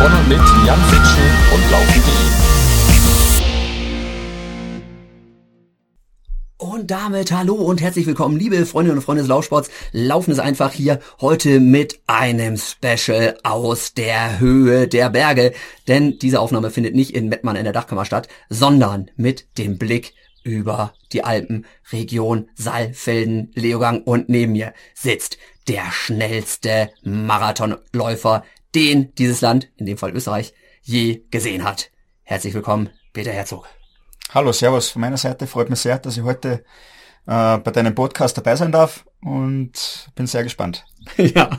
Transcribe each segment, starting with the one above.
von und mit Jan Fitschen und Laufen.de. Und damit hallo und herzlich willkommen, liebe Freundinnen und Freunde des Laufsports. Laufen ist einfach hier heute mit einem Special aus der Höhe der Berge. Denn diese Aufnahme findet nicht in Mettmann in der Dachkammer statt, sondern mit dem Blick über die Alpen, Region Saalfelden, Leogang und neben mir sitzt der schnellste Marathonläufer, den dieses Land, in dem Fall Österreich, je gesehen hat. Herzlich willkommen, Peter Herzog. Hallo, Servus von meiner Seite. Freut mich sehr, dass ich heute äh, bei deinem Podcast dabei sein darf und bin sehr gespannt. Ja,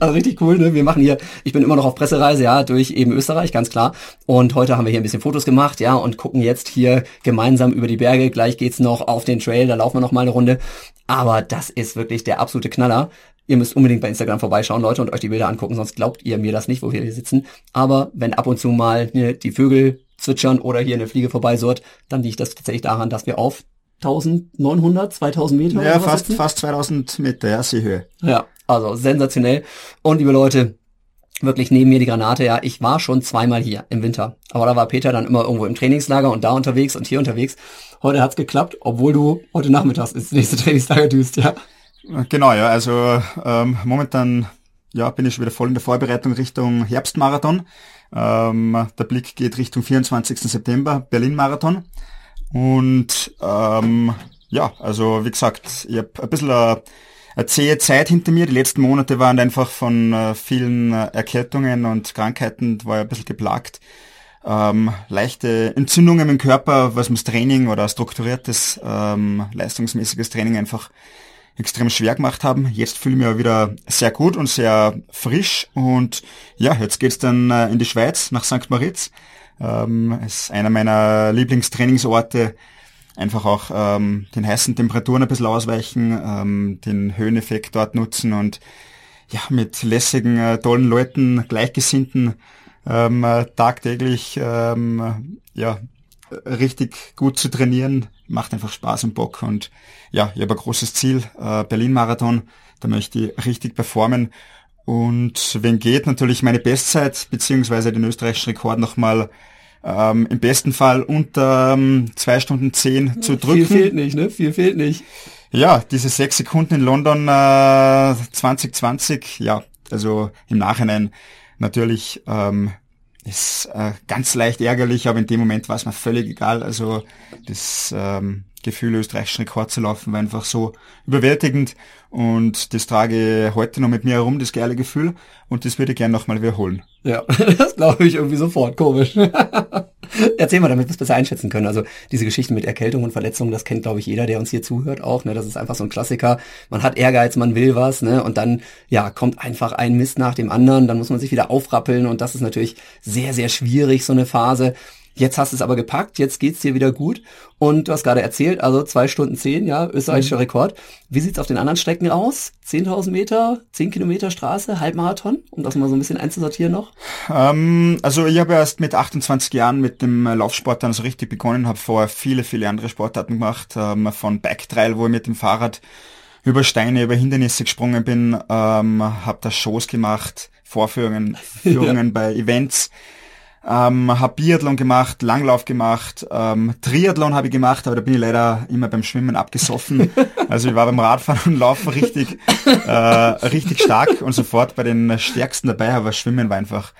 also richtig cool. Ne? Wir machen hier, ich bin immer noch auf Pressereise, ja, durch eben Österreich, ganz klar. Und heute haben wir hier ein bisschen Fotos gemacht, ja, und gucken jetzt hier gemeinsam über die Berge. Gleich geht's noch auf den Trail, da laufen wir noch mal eine Runde. Aber das ist wirklich der absolute Knaller. Ihr müsst unbedingt bei Instagram vorbeischauen, Leute, und euch die Bilder angucken, sonst glaubt ihr mir das nicht, wo wir hier sitzen. Aber wenn ab und zu mal ne, die Vögel zwitschern oder hier eine Fliege vorbeisurrt, dann liegt das tatsächlich daran, dass wir auf 1900, 2000 Meter Ja, fast, sitzen. fast 2000 Meter, ja, Seehöhe. Ja, also sensationell. Und liebe Leute, wirklich neben mir die Granate, ja, ich war schon zweimal hier im Winter. Aber da war Peter dann immer irgendwo im Trainingslager und da unterwegs und hier unterwegs. Heute hat's geklappt, obwohl du heute Nachmittags ins nächste Trainingslager düst, ja. Genau, ja, also ähm, momentan ja, bin ich schon wieder voll in der Vorbereitung Richtung Herbstmarathon. Ähm, der Blick geht Richtung 24. September, Berlin-Marathon. Und ähm, ja, also wie gesagt, ich habe ein bisschen eine, eine zähe Zeit hinter mir. Die letzten Monate waren einfach von äh, vielen äh, Erkältungen und Krankheiten, war ja ein bisschen geplagt. Ähm, leichte Entzündungen im Körper, was mir das Training oder strukturiertes, ähm, leistungsmäßiges Training einfach extrem schwer gemacht haben. Jetzt fühle ich mich wieder sehr gut und sehr frisch und ja, jetzt geht's dann äh, in die Schweiz nach St. Moritz. Ähm, ist einer meiner Lieblingstrainingsorte. Einfach auch ähm, den heißen Temperaturen ein bisschen ausweichen, ähm, den Höheneffekt dort nutzen und ja, mit lässigen, äh, tollen Leuten, Gleichgesinnten ähm, äh, tagtäglich ähm, ja, richtig gut zu trainieren, macht einfach Spaß und Bock. Und ja, ich habe ein großes Ziel, äh, Berlin-Marathon, da möchte ich richtig performen. Und wenn geht, natürlich meine Bestzeit, beziehungsweise den österreichischen Rekord nochmal ähm, im besten Fall unter ähm, zwei Stunden zehn zu drücken. Viel fehlt nicht, ne? Viel fehlt nicht. Ja, diese sechs Sekunden in London äh, 2020, ja, also im Nachhinein natürlich ähm, ist äh, ganz leicht ärgerlich, aber in dem Moment war es mir völlig egal. Also das ähm, Gefühl, österreichischen Rekord zu laufen, war einfach so überwältigend und das trage ich heute noch mit mir herum, das geile Gefühl und das würde ich gerne nochmal wiederholen. Ja, das glaube ich irgendwie sofort, komisch. Erzähl mal, damit wir es besser einschätzen können. Also diese Geschichten mit Erkältung und Verletzungen, das kennt, glaube ich, jeder, der uns hier zuhört auch. Ne? Das ist einfach so ein Klassiker. Man hat Ehrgeiz, man will was, ne? Und dann, ja, kommt einfach ein Mist nach dem anderen, dann muss man sich wieder aufrappeln und das ist natürlich sehr, sehr schwierig, so eine Phase. Jetzt hast du es aber gepackt, jetzt geht's dir wieder gut. Und du hast gerade erzählt, also zwei Stunden zehn, ja, österreichischer mhm. Rekord. Wie sieht's auf den anderen Strecken aus? 10.000 Meter, 10 Kilometer Straße, Halbmarathon, um das mal so ein bisschen einzusortieren noch? Ähm, also ich habe erst mit 28 Jahren mit dem Laufsport dann so richtig begonnen, habe vorher viele, viele andere Sportarten gemacht, ähm, von Backtrail, wo ich mit dem Fahrrad über Steine, über Hindernisse gesprungen bin, ähm, habe da Shows gemacht, Vorführungen, Führungen ja. bei Events ähm, habe Biathlon gemacht, Langlauf gemacht, ähm, Triathlon habe ich gemacht, aber da bin ich leider immer beim Schwimmen abgesoffen. Also ich war beim Radfahren und Laufen richtig, äh, richtig stark und sofort bei den Stärksten dabei, aber Schwimmen war einfach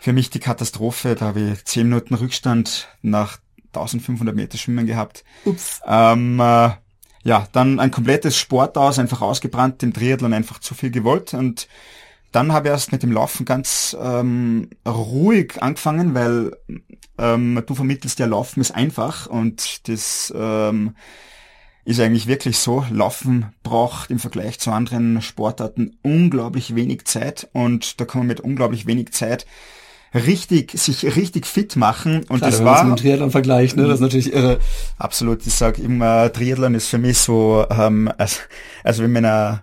für mich die Katastrophe. Da habe ich zehn Minuten Rückstand nach 1500 Meter Schwimmen gehabt. Ups. Ähm, äh, ja, dann ein komplettes Sport aus, einfach ausgebrannt, im Triathlon einfach zu viel gewollt und dann habe ich erst mit dem Laufen ganz ähm, ruhig angefangen, weil ähm, du vermittelst ja, Laufen ist einfach und das ähm, ist eigentlich wirklich so. Laufen braucht im Vergleich zu anderen Sportarten unglaublich wenig Zeit und da kann man mit unglaublich wenig Zeit richtig, sich richtig fit machen. Und Klar, das war. Mit Triathlon vergleicht, ne? Das ist natürlich irre. Absolut. Ich sage immer, Triathlon ist für mich so, ähm, also, also wenn man eine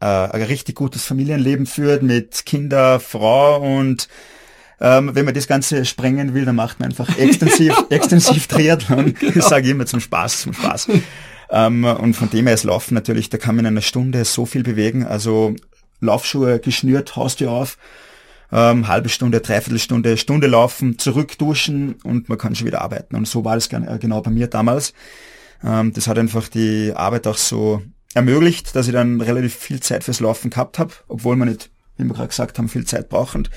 äh, ein richtig gutes Familienleben führt mit Kinder, Frau und ähm, wenn man das Ganze sprengen will, dann macht man einfach extensiv, extensiv Triathlon. Genau. Ich sage immer zum Spaß, zum Spaß. Ähm, und von dem her ist Laufen natürlich, da kann man in einer Stunde so viel bewegen. Also Laufschuhe geschnürt, haust du auf ähm, halbe Stunde, dreiviertel Stunde, Stunde laufen, zurück duschen und man kann schon wieder arbeiten. Und so war das äh, genau bei mir damals. Ähm, das hat einfach die Arbeit auch so ermöglicht, dass ich dann relativ viel Zeit fürs Laufen gehabt habe, obwohl man nicht, wie wir gerade gesagt haben, viel Zeit brauchend.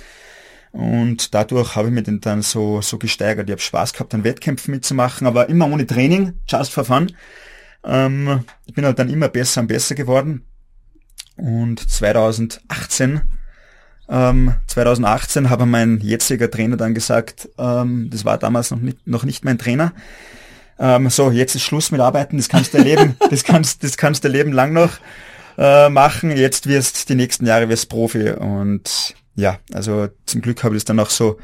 Und dadurch habe ich mich dann so, so gesteigert. Ich habe Spaß gehabt, an Wettkämpfen mitzumachen, aber immer ohne Training, just for fun. Ähm, ich bin halt dann immer besser und besser geworden. Und 2018, ähm, 2018 habe mein jetziger Trainer dann gesagt, ähm, das war damals noch nicht, noch nicht mein Trainer, ähm, so, jetzt ist Schluss mit Arbeiten, das kannst du erleben, das kannst, das kannst du Leben lang noch äh, machen, jetzt wirst die nächsten Jahre wirst Profi. Und ja, also zum Glück habe ich das dann auch so,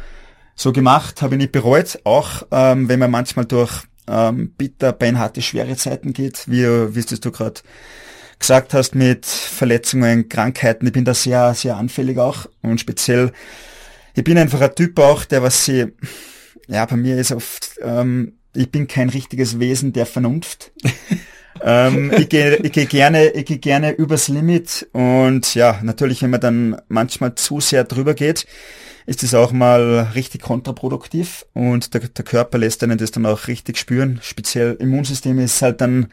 so gemacht, habe ich nicht bereut, auch ähm, wenn man manchmal durch ähm, bitter, beinharte, schwere Zeiten geht, wie, wie es du gerade gesagt hast, mit Verletzungen, Krankheiten. Ich bin da sehr, sehr anfällig auch. Und speziell, ich bin einfach ein Typ auch, der was sie, ja, bei mir ist oft, ähm, ich bin kein richtiges Wesen der Vernunft. ähm, ich gehe ich geh gerne, ich gehe gerne übers Limit und ja, natürlich, wenn man dann manchmal zu sehr drüber geht, ist es auch mal richtig kontraproduktiv und der, der Körper lässt einen das dann auch richtig spüren. Speziell Immunsystem ist halt dann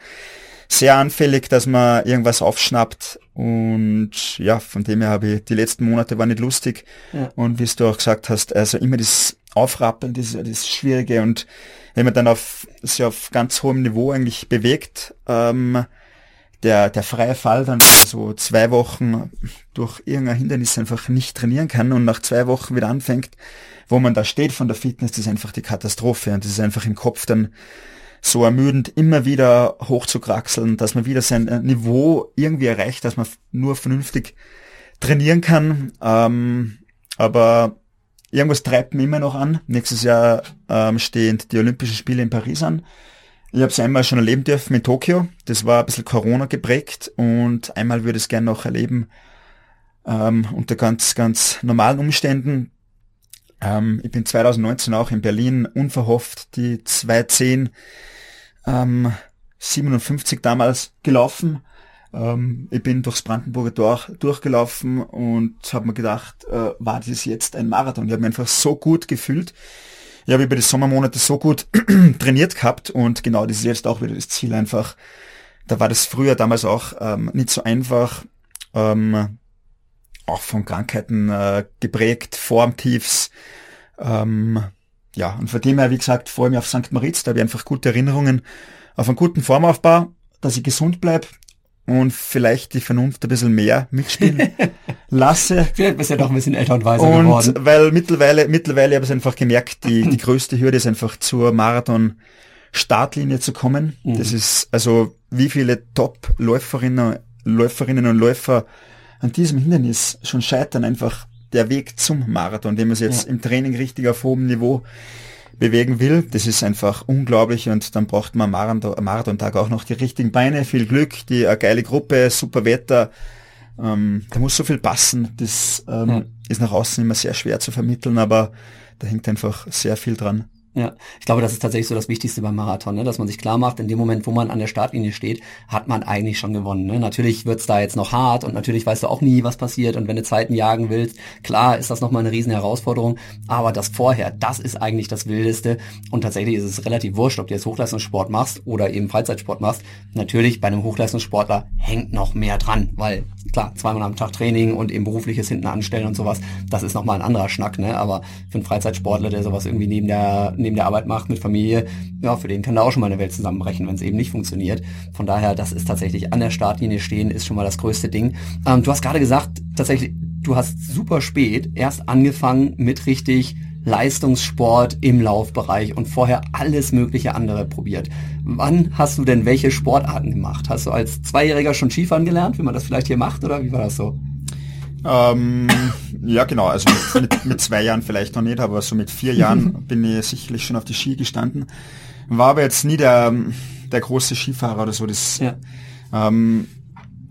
sehr anfällig, dass man irgendwas aufschnappt und ja, von dem her habe ich, die letzten Monate waren nicht lustig ja. und wie du auch gesagt hast, also immer das Aufrappeln, das, das Schwierige und wenn man dann auf, sich auf ganz hohem Niveau eigentlich bewegt, ähm, der, der freie Fall dann so zwei Wochen durch irgendein Hindernis einfach nicht trainieren kann und nach zwei Wochen wieder anfängt, wo man da steht von der Fitness, das ist einfach die Katastrophe und das ist einfach im Kopf dann so ermüdend, immer wieder hochzukraxeln, dass man wieder sein äh, Niveau irgendwie erreicht, dass man nur vernünftig trainieren kann. Ähm, aber irgendwas treibt mich immer noch an. Nächstes Jahr ähm, stehen die Olympischen Spiele in Paris an. Ich habe es einmal schon erleben dürfen in Tokio. Das war ein bisschen Corona geprägt und einmal würde ich es gerne noch erleben ähm, unter ganz, ganz normalen Umständen. Ähm, ich bin 2019 auch in Berlin unverhofft die 210 ähm, 57 damals gelaufen. Ähm, ich bin durchs Brandenburger Tor durchgelaufen und habe mir gedacht, äh, war das jetzt ein Marathon? Ich habe mich einfach so gut gefühlt ich habe über die Sommermonate so gut trainiert gehabt und genau das ist jetzt auch wieder das Ziel einfach. Da war das früher damals auch ähm, nicht so einfach, ähm, auch von Krankheiten äh, geprägt, Formtiefs. Ähm, ja, und von dem her, wie gesagt, vor allem auf St. Moritz, da habe ich einfach gute Erinnerungen auf einen guten Formaufbau, dass ich gesund bleib, und vielleicht die Vernunft ein bisschen mehr mitspielen lasse. Vielleicht bist du ja doch ein bisschen älter und weiser und geworden. weil mittlerweile, mittlerweile habe ich einfach gemerkt, die, die größte Hürde ist einfach zur Marathon-Startlinie zu kommen. Mhm. Das ist, also, wie viele Top-Läuferinnen, Läuferinnen und Läufer an diesem Hindernis schon scheitern, einfach der Weg zum Marathon, den man jetzt ja. im Training richtig auf hohem Niveau bewegen will. Das ist einfach unglaublich und dann braucht man am Marathontag auch noch die richtigen Beine, viel Glück, die eine geile Gruppe, super Wetter. Ähm, da muss so viel passen. Das ähm, ja. ist nach außen immer sehr schwer zu vermitteln, aber da hängt einfach sehr viel dran. Ja, ich glaube, das ist tatsächlich so das Wichtigste beim Marathon, ne? dass man sich klar macht, in dem Moment, wo man an der Startlinie steht, hat man eigentlich schon gewonnen. Ne? Natürlich wird's da jetzt noch hart und natürlich weißt du auch nie, was passiert. Und wenn du Zeiten jagen willst, klar ist das nochmal eine riesen Herausforderung, aber das vorher, das ist eigentlich das Wildeste. Und tatsächlich ist es relativ wurscht, ob du jetzt Hochleistungssport machst oder eben Freizeitsport machst. Natürlich, bei einem Hochleistungssportler hängt noch mehr dran, weil klar, zweimal am Tag Training und eben berufliches hinten anstellen und sowas, das ist nochmal ein anderer Schnack. Ne? Aber für einen Freizeitsportler, der sowas irgendwie neben der neben der Arbeit macht mit Familie, ja, für den kann da auch schon mal eine Welt zusammenbrechen, wenn es eben nicht funktioniert. Von daher, das ist tatsächlich an der Startlinie stehen, ist schon mal das größte Ding. Ähm, du hast gerade gesagt, tatsächlich, du hast super spät erst angefangen mit richtig Leistungssport im Laufbereich und vorher alles mögliche andere probiert. Wann hast du denn welche Sportarten gemacht? Hast du als Zweijähriger schon Skifahren gelernt, wie man das vielleicht hier macht, oder wie war das so? Ähm, ja, genau. Also mit, mit, zwei Jahren vielleicht noch nicht, aber so mit vier Jahren bin ich sicherlich schon auf die Ski gestanden. War aber jetzt nie der, der große Skifahrer oder so. Das, ja. ähm,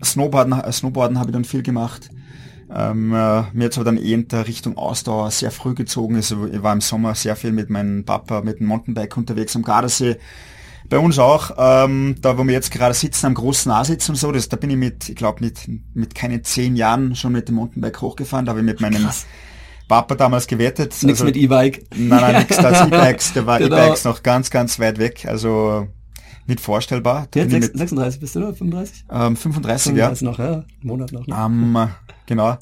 Snowboarden, Snowboarden habe ich dann viel gemacht. Ähm, äh, mir hat aber dann eh in der Richtung Ausdauer sehr früh gezogen. Also ich war im Sommer sehr viel mit meinem Papa mit dem Mountainbike unterwegs am Gardasee bei uns auch, ähm, da wo wir jetzt gerade sitzen, am großen A-Sitz und so, das, da bin ich mit, ich glaube mit, mit keinen zehn Jahren schon mit dem Mountainbike hochgefahren, da habe ich mit meinem, Papa damals gewettet. Nix also, mit E-Bike. Nein, nein, nix das E-Bikes, da war Genau. E-Bikes noch ganz, ganz weit weg, also nicht vorstellbar. Da ich 6, 36 bist du, oder? 35? Ähm, 35, ja. 35 noch, ja. Monat noch. Ne? Ähm, genau.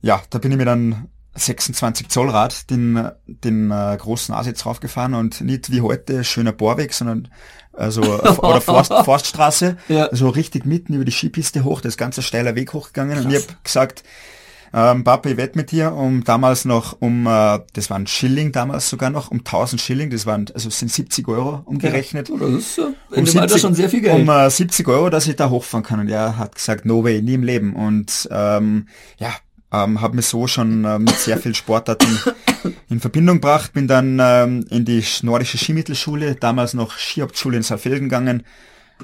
Ja, da bin ich mit einem 26 Zoll Rad den, den äh, großen Asitz raufgefahren und nicht wie heute schöner Bohrweg, sondern also oder Forst, Forststraße, Ja. so richtig mitten über die Skipiste hoch, das ganze steiler Weg hochgegangen und ich hab gesagt, ähm, Papa, ich wette mit dir um damals noch um, äh, das waren Schilling damals sogar noch, um 1000 Schilling, das waren, also es sind 70 Euro umgerechnet. Ja, das ist äh, in dem Alter schon sehr viel Geld. Um äh, 70 Euro, dass ich da hochfahren kann. Und er hat gesagt, no way, nie im Leben. Und ähm, ja, ähm, habe mich so schon äh, mit sehr viel Sportarten in Verbindung gebracht. Bin dann ähm, in die nordische Skimittelschule, damals noch Skihauptschule in Saalfelden gegangen.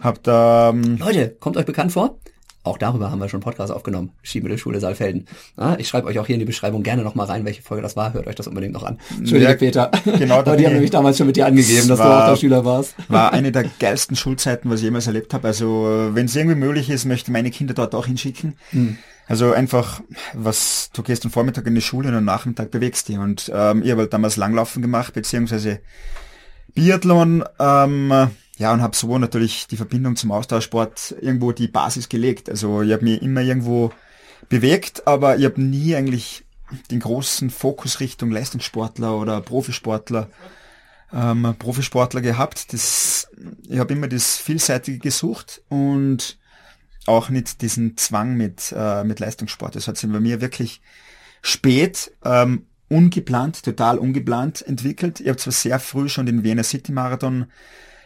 Hab da ähm, Leute, kommt euch bekannt vor? Auch darüber haben wir schon einen Podcast aufgenommen. Skimittelschule Saalfelden. Ja, ich schreibe euch auch hier in die Beschreibung gerne nochmal rein, welche Folge das war. Hört euch das unbedingt noch an. Entschuldige, Ja, Peter. genau, da Aber die haben ich- nämlich damals schon mit dir angegeben, dass du war- auch der Schüler warst. war eine der geilsten Schulzeiten, was ich jemals erlebt habe. Also wenn es irgendwie möglich ist, möchte meine Kinder dort auch hinschicken. Also einfach, was du gehst am Vormittag in die Schule und am Nachmittag bewegst dich. Und ähm, ich habe halt damals Langlaufen gemacht, beziehungsweise Biathlon. Ähm, ja, und habe so natürlich die Verbindung zum Austauschsport irgendwo die Basis gelegt. Also ich habe mich immer irgendwo bewegt, aber ich habe nie eigentlich den großen Fokus Richtung Leistungssportler oder Profisportler ähm, Profisportler gehabt. Das, ich habe immer das Vielseitige gesucht und auch nicht diesen Zwang mit, äh, mit Leistungssport. Das hat sich bei mir wirklich spät, ähm, ungeplant, total ungeplant entwickelt. Ich habe zwar sehr früh schon den Vienna City Marathon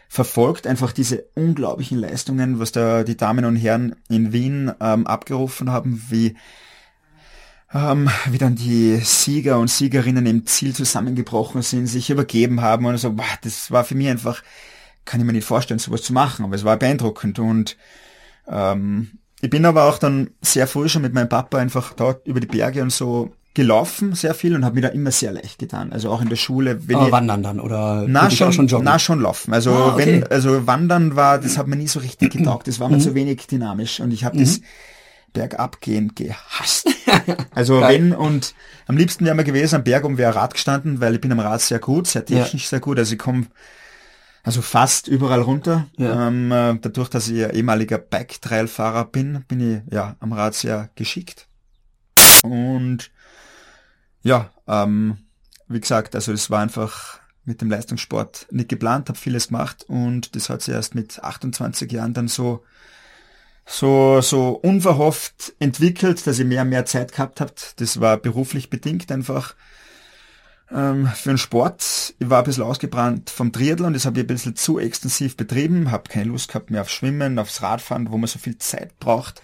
verfolgt, einfach diese unglaublichen Leistungen, was da die Damen und Herren in Wien ähm, abgerufen haben, wie ähm, wie dann die Sieger und Siegerinnen im Ziel zusammengebrochen sind, sich übergeben haben und so, boah, das war für mich einfach, kann ich mir nicht vorstellen, sowas zu machen, aber es war beeindruckend und ähm, ich bin aber auch dann sehr früh schon mit meinem Papa einfach dort über die Berge und so gelaufen, sehr viel und habe mir da immer sehr leicht getan. Also auch in der Schule, wenn Aber ich, wandern dann oder na schon, schon joggen? na schon laufen. Also Ah, okay. wenn, also Wandern war, das hat mir nie so richtig getaugt. Das war Mhm. mir zu wenig dynamisch und ich habe das bergab gehen gehasst. Also wenn und am liebsten wäre mir gewesen am Berg um wäre Rad gestanden, weil ich bin am Rad sehr gut, sehr technisch sehr gut. Also ich komme also fast überall runter. Ja. Ähm, äh, dadurch, dass ich ja ehemaliger Bike-Trail-Fahrer bin, bin ich ja am Rad sehr geschickt. Und ja, ähm, wie gesagt, also es war einfach mit dem Leistungssport nicht geplant, habe vieles gemacht und das hat sich erst mit 28 Jahren dann so so so unverhofft entwickelt, dass ich mehr und mehr Zeit gehabt habe. Das war beruflich bedingt einfach ähm, für den Sport. Ich war ein bisschen ausgebrannt vom Triathlon, das habe ich ein bisschen zu extensiv betrieben, habe keine Lust gehabt mehr auf Schwimmen, aufs Radfahren, wo man so viel Zeit braucht.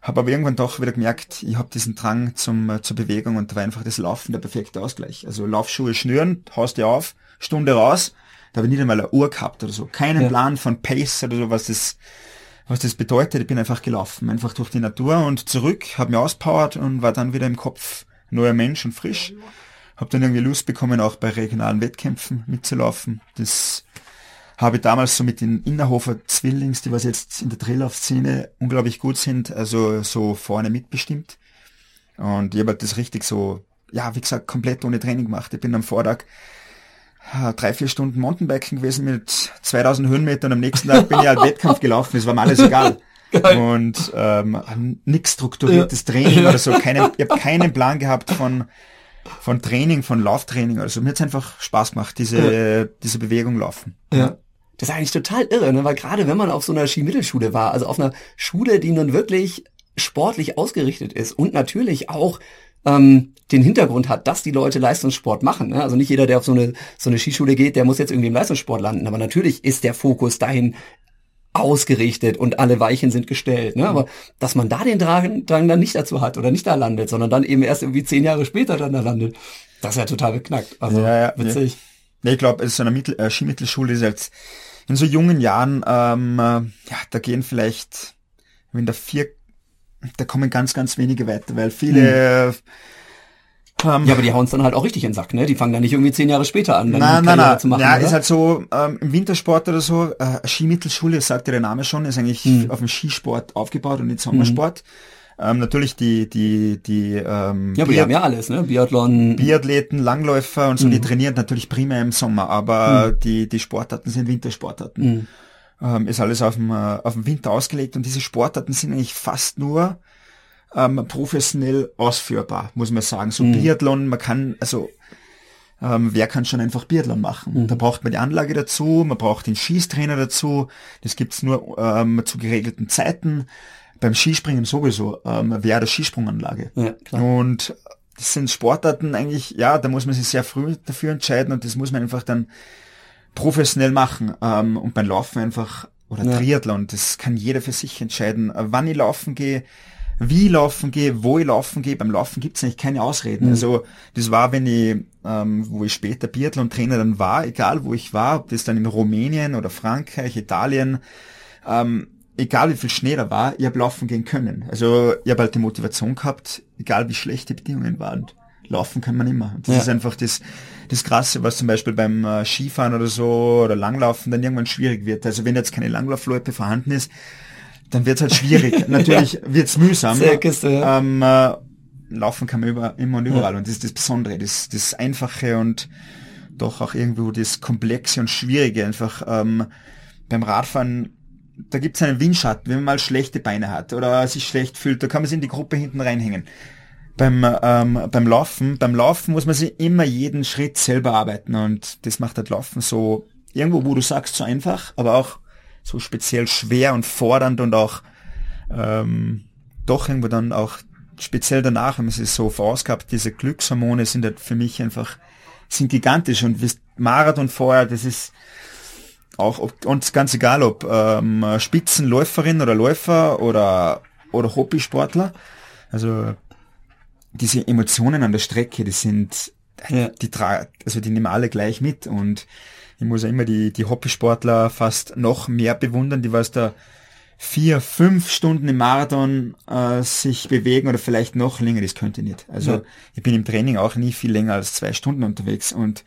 Habe aber irgendwann doch wieder gemerkt, ich habe diesen Drang zum, äh, zur Bewegung und da war einfach das Laufen der perfekte Ausgleich. Also Laufschuhe schnüren, haust dir auf, Stunde raus, da habe ich nicht einmal eine Uhr gehabt oder so. Keinen Ja. Plan von Pace oder so, was das, was das bedeutet. Ich bin einfach gelaufen, einfach durch die Natur und zurück, habe mir auspowert und war dann wieder im Kopf neuer Mensch und frisch. Habe dann irgendwie Lust bekommen, auch bei regionalen Wettkämpfen mitzulaufen. Das habe ich damals so mit den Innerhofer Zwillings, die was jetzt in der Trilllauf-Szene unglaublich gut sind, also so vorne mitbestimmt. Und ich habe halt das richtig so, ja, wie gesagt, komplett ohne Training gemacht. Ich bin am Vortag äh, drei, vier Stunden Mountainbiken gewesen mit 2000 Höhenmetern. Am nächsten Tag bin ich halt Wettkampf gelaufen. Es war mir alles egal. Geil. Und ähm, nichts strukturiertes Training oder so. Keine, ich habe keinen Plan gehabt von von Training, von Lauftraining. Also mir hat's einfach Spaß gemacht, diese, diese Bewegung laufen. Ja. Das ist eigentlich total irre, ne? weil gerade wenn man auf so einer Skimittelschule war, also auf einer Schule, die nun wirklich sportlich ausgerichtet ist und natürlich auch ähm, den Hintergrund hat, dass die Leute Leistungssport machen. Ne? Also nicht jeder, der auf so eine, so eine Skischule geht, der muss jetzt irgendwie im Leistungssport landen. Aber natürlich ist der Fokus dahin ausgerichtet und alle Weichen sind gestellt. Ne? Aber dass man da den Drang, Drang dann nicht dazu hat oder nicht da landet, sondern dann eben erst irgendwie zehn Jahre später dann da landet, das ist ja total beknackt. Also Ja, ja, witzig. Ja, ich glaube, so eine Mittel, äh, Skimittelschule ist jetzt in so jungen Jahren, ähm, äh, ja, da gehen vielleicht, wenn da vier, da kommen ganz, ganz wenige weiter, weil viele, ähm, Ja, aber die hauen es dann halt auch richtig in den Sack, ne? Die fangen dann nicht irgendwie zehn Jahre später an, dann Nein, die nein, nein. zu machen. ja, oder? ist halt so, ähm, im Wintersport oder so, äh, Skimittelschule, das sagt der Name schon, ist eigentlich Hm. auf dem Skisport aufgebaut und nicht Sommersport. Ähm, natürlich die, die, die ähm, Ja, aber wir haben ja alles, ne? Biathlon. Biathleten, Langläufer und so, Mhm. die trainieren natürlich primär im Sommer, aber die, die Sportarten sind Wintersportarten. Mhm. Ähm, ist alles auf dem, äh, auf dem Winter ausgelegt und diese Sportarten sind eigentlich fast nur ähm, professionell ausführbar, muss man sagen. Mhm. So Biathlon, man kann, also ähm, wer kann schon einfach Biathlon machen? Mhm. Da braucht man die Anlage dazu, man braucht den Schießtrainer dazu, das gibt's nur ähm, zu geregelten Zeiten. Beim Skispringen sowieso, ähm, wer der Skisprunganlage. Ja, klar. Und das sind Sportarten eigentlich, ja, da muss man sich sehr früh dafür entscheiden und das muss man einfach dann professionell machen. Ähm, und beim Laufen einfach, oder Ja. Triathlon, das kann jeder für sich entscheiden, wann ich laufen gehe, wie ich laufen gehe, wo ich laufen gehe. Beim Laufen gibt's eigentlich keine Ausreden. Mhm. Also das war, wenn ich, ähm, wo ich später Biathlon-Trainer dann war, egal wo ich war, ob das dann in Rumänien oder Frankreich, Italien, ähm, egal wie viel Schnee da war, ich habe laufen gehen können. Also ich habe halt die Motivation gehabt, egal wie schlecht die Bedingungen waren. Laufen kann man immer. Und Das Ja. ist einfach das, das Krasse, was zum Beispiel beim äh, Skifahren oder so oder Langlaufen dann irgendwann schwierig wird. Also wenn jetzt keine Langlaufloipe vorhanden ist, dann wird es halt schwierig. Natürlich wird's mühsam. Sehr Kiste, ja. ähm, äh, laufen kann man über, immer und überall. Und das ist das Besondere, das, das Einfache und doch auch irgendwo das Komplexe und Schwierige. Einfach ähm, beim Radfahren, da gibt's einen Windschatten, wenn man mal schlechte Beine hat oder sich schlecht fühlt, da kann man sich in die Gruppe hinten reinhängen. Beim, ähm, beim Laufen, beim Laufen muss man sich immer jeden Schritt selber arbeiten und das macht das Laufen so irgendwo, wo du sagst, so einfach, aber auch so speziell schwer und fordernd und auch ähm, doch irgendwo dann auch speziell danach, wenn man sich so vorausgehabt, diese Glückshormone sind halt für mich einfach, sind gigantisch und Marathon vorher, das ist auch, ob, uns ganz egal, ob ähm, Spitzenläuferin oder Läufer oder, oder Hobbysportler, also diese Emotionen an der Strecke, die sind, Ja. die tra also die nehmen alle gleich mit und ich muss ja immer die, die Hobbysportler fast noch mehr bewundern, die was da vier, fünf Stunden im Marathon äh, sich bewegen oder vielleicht noch länger, das könnte ich nicht. Also Ja. ich bin im Training auch nie viel länger als zwei Stunden unterwegs und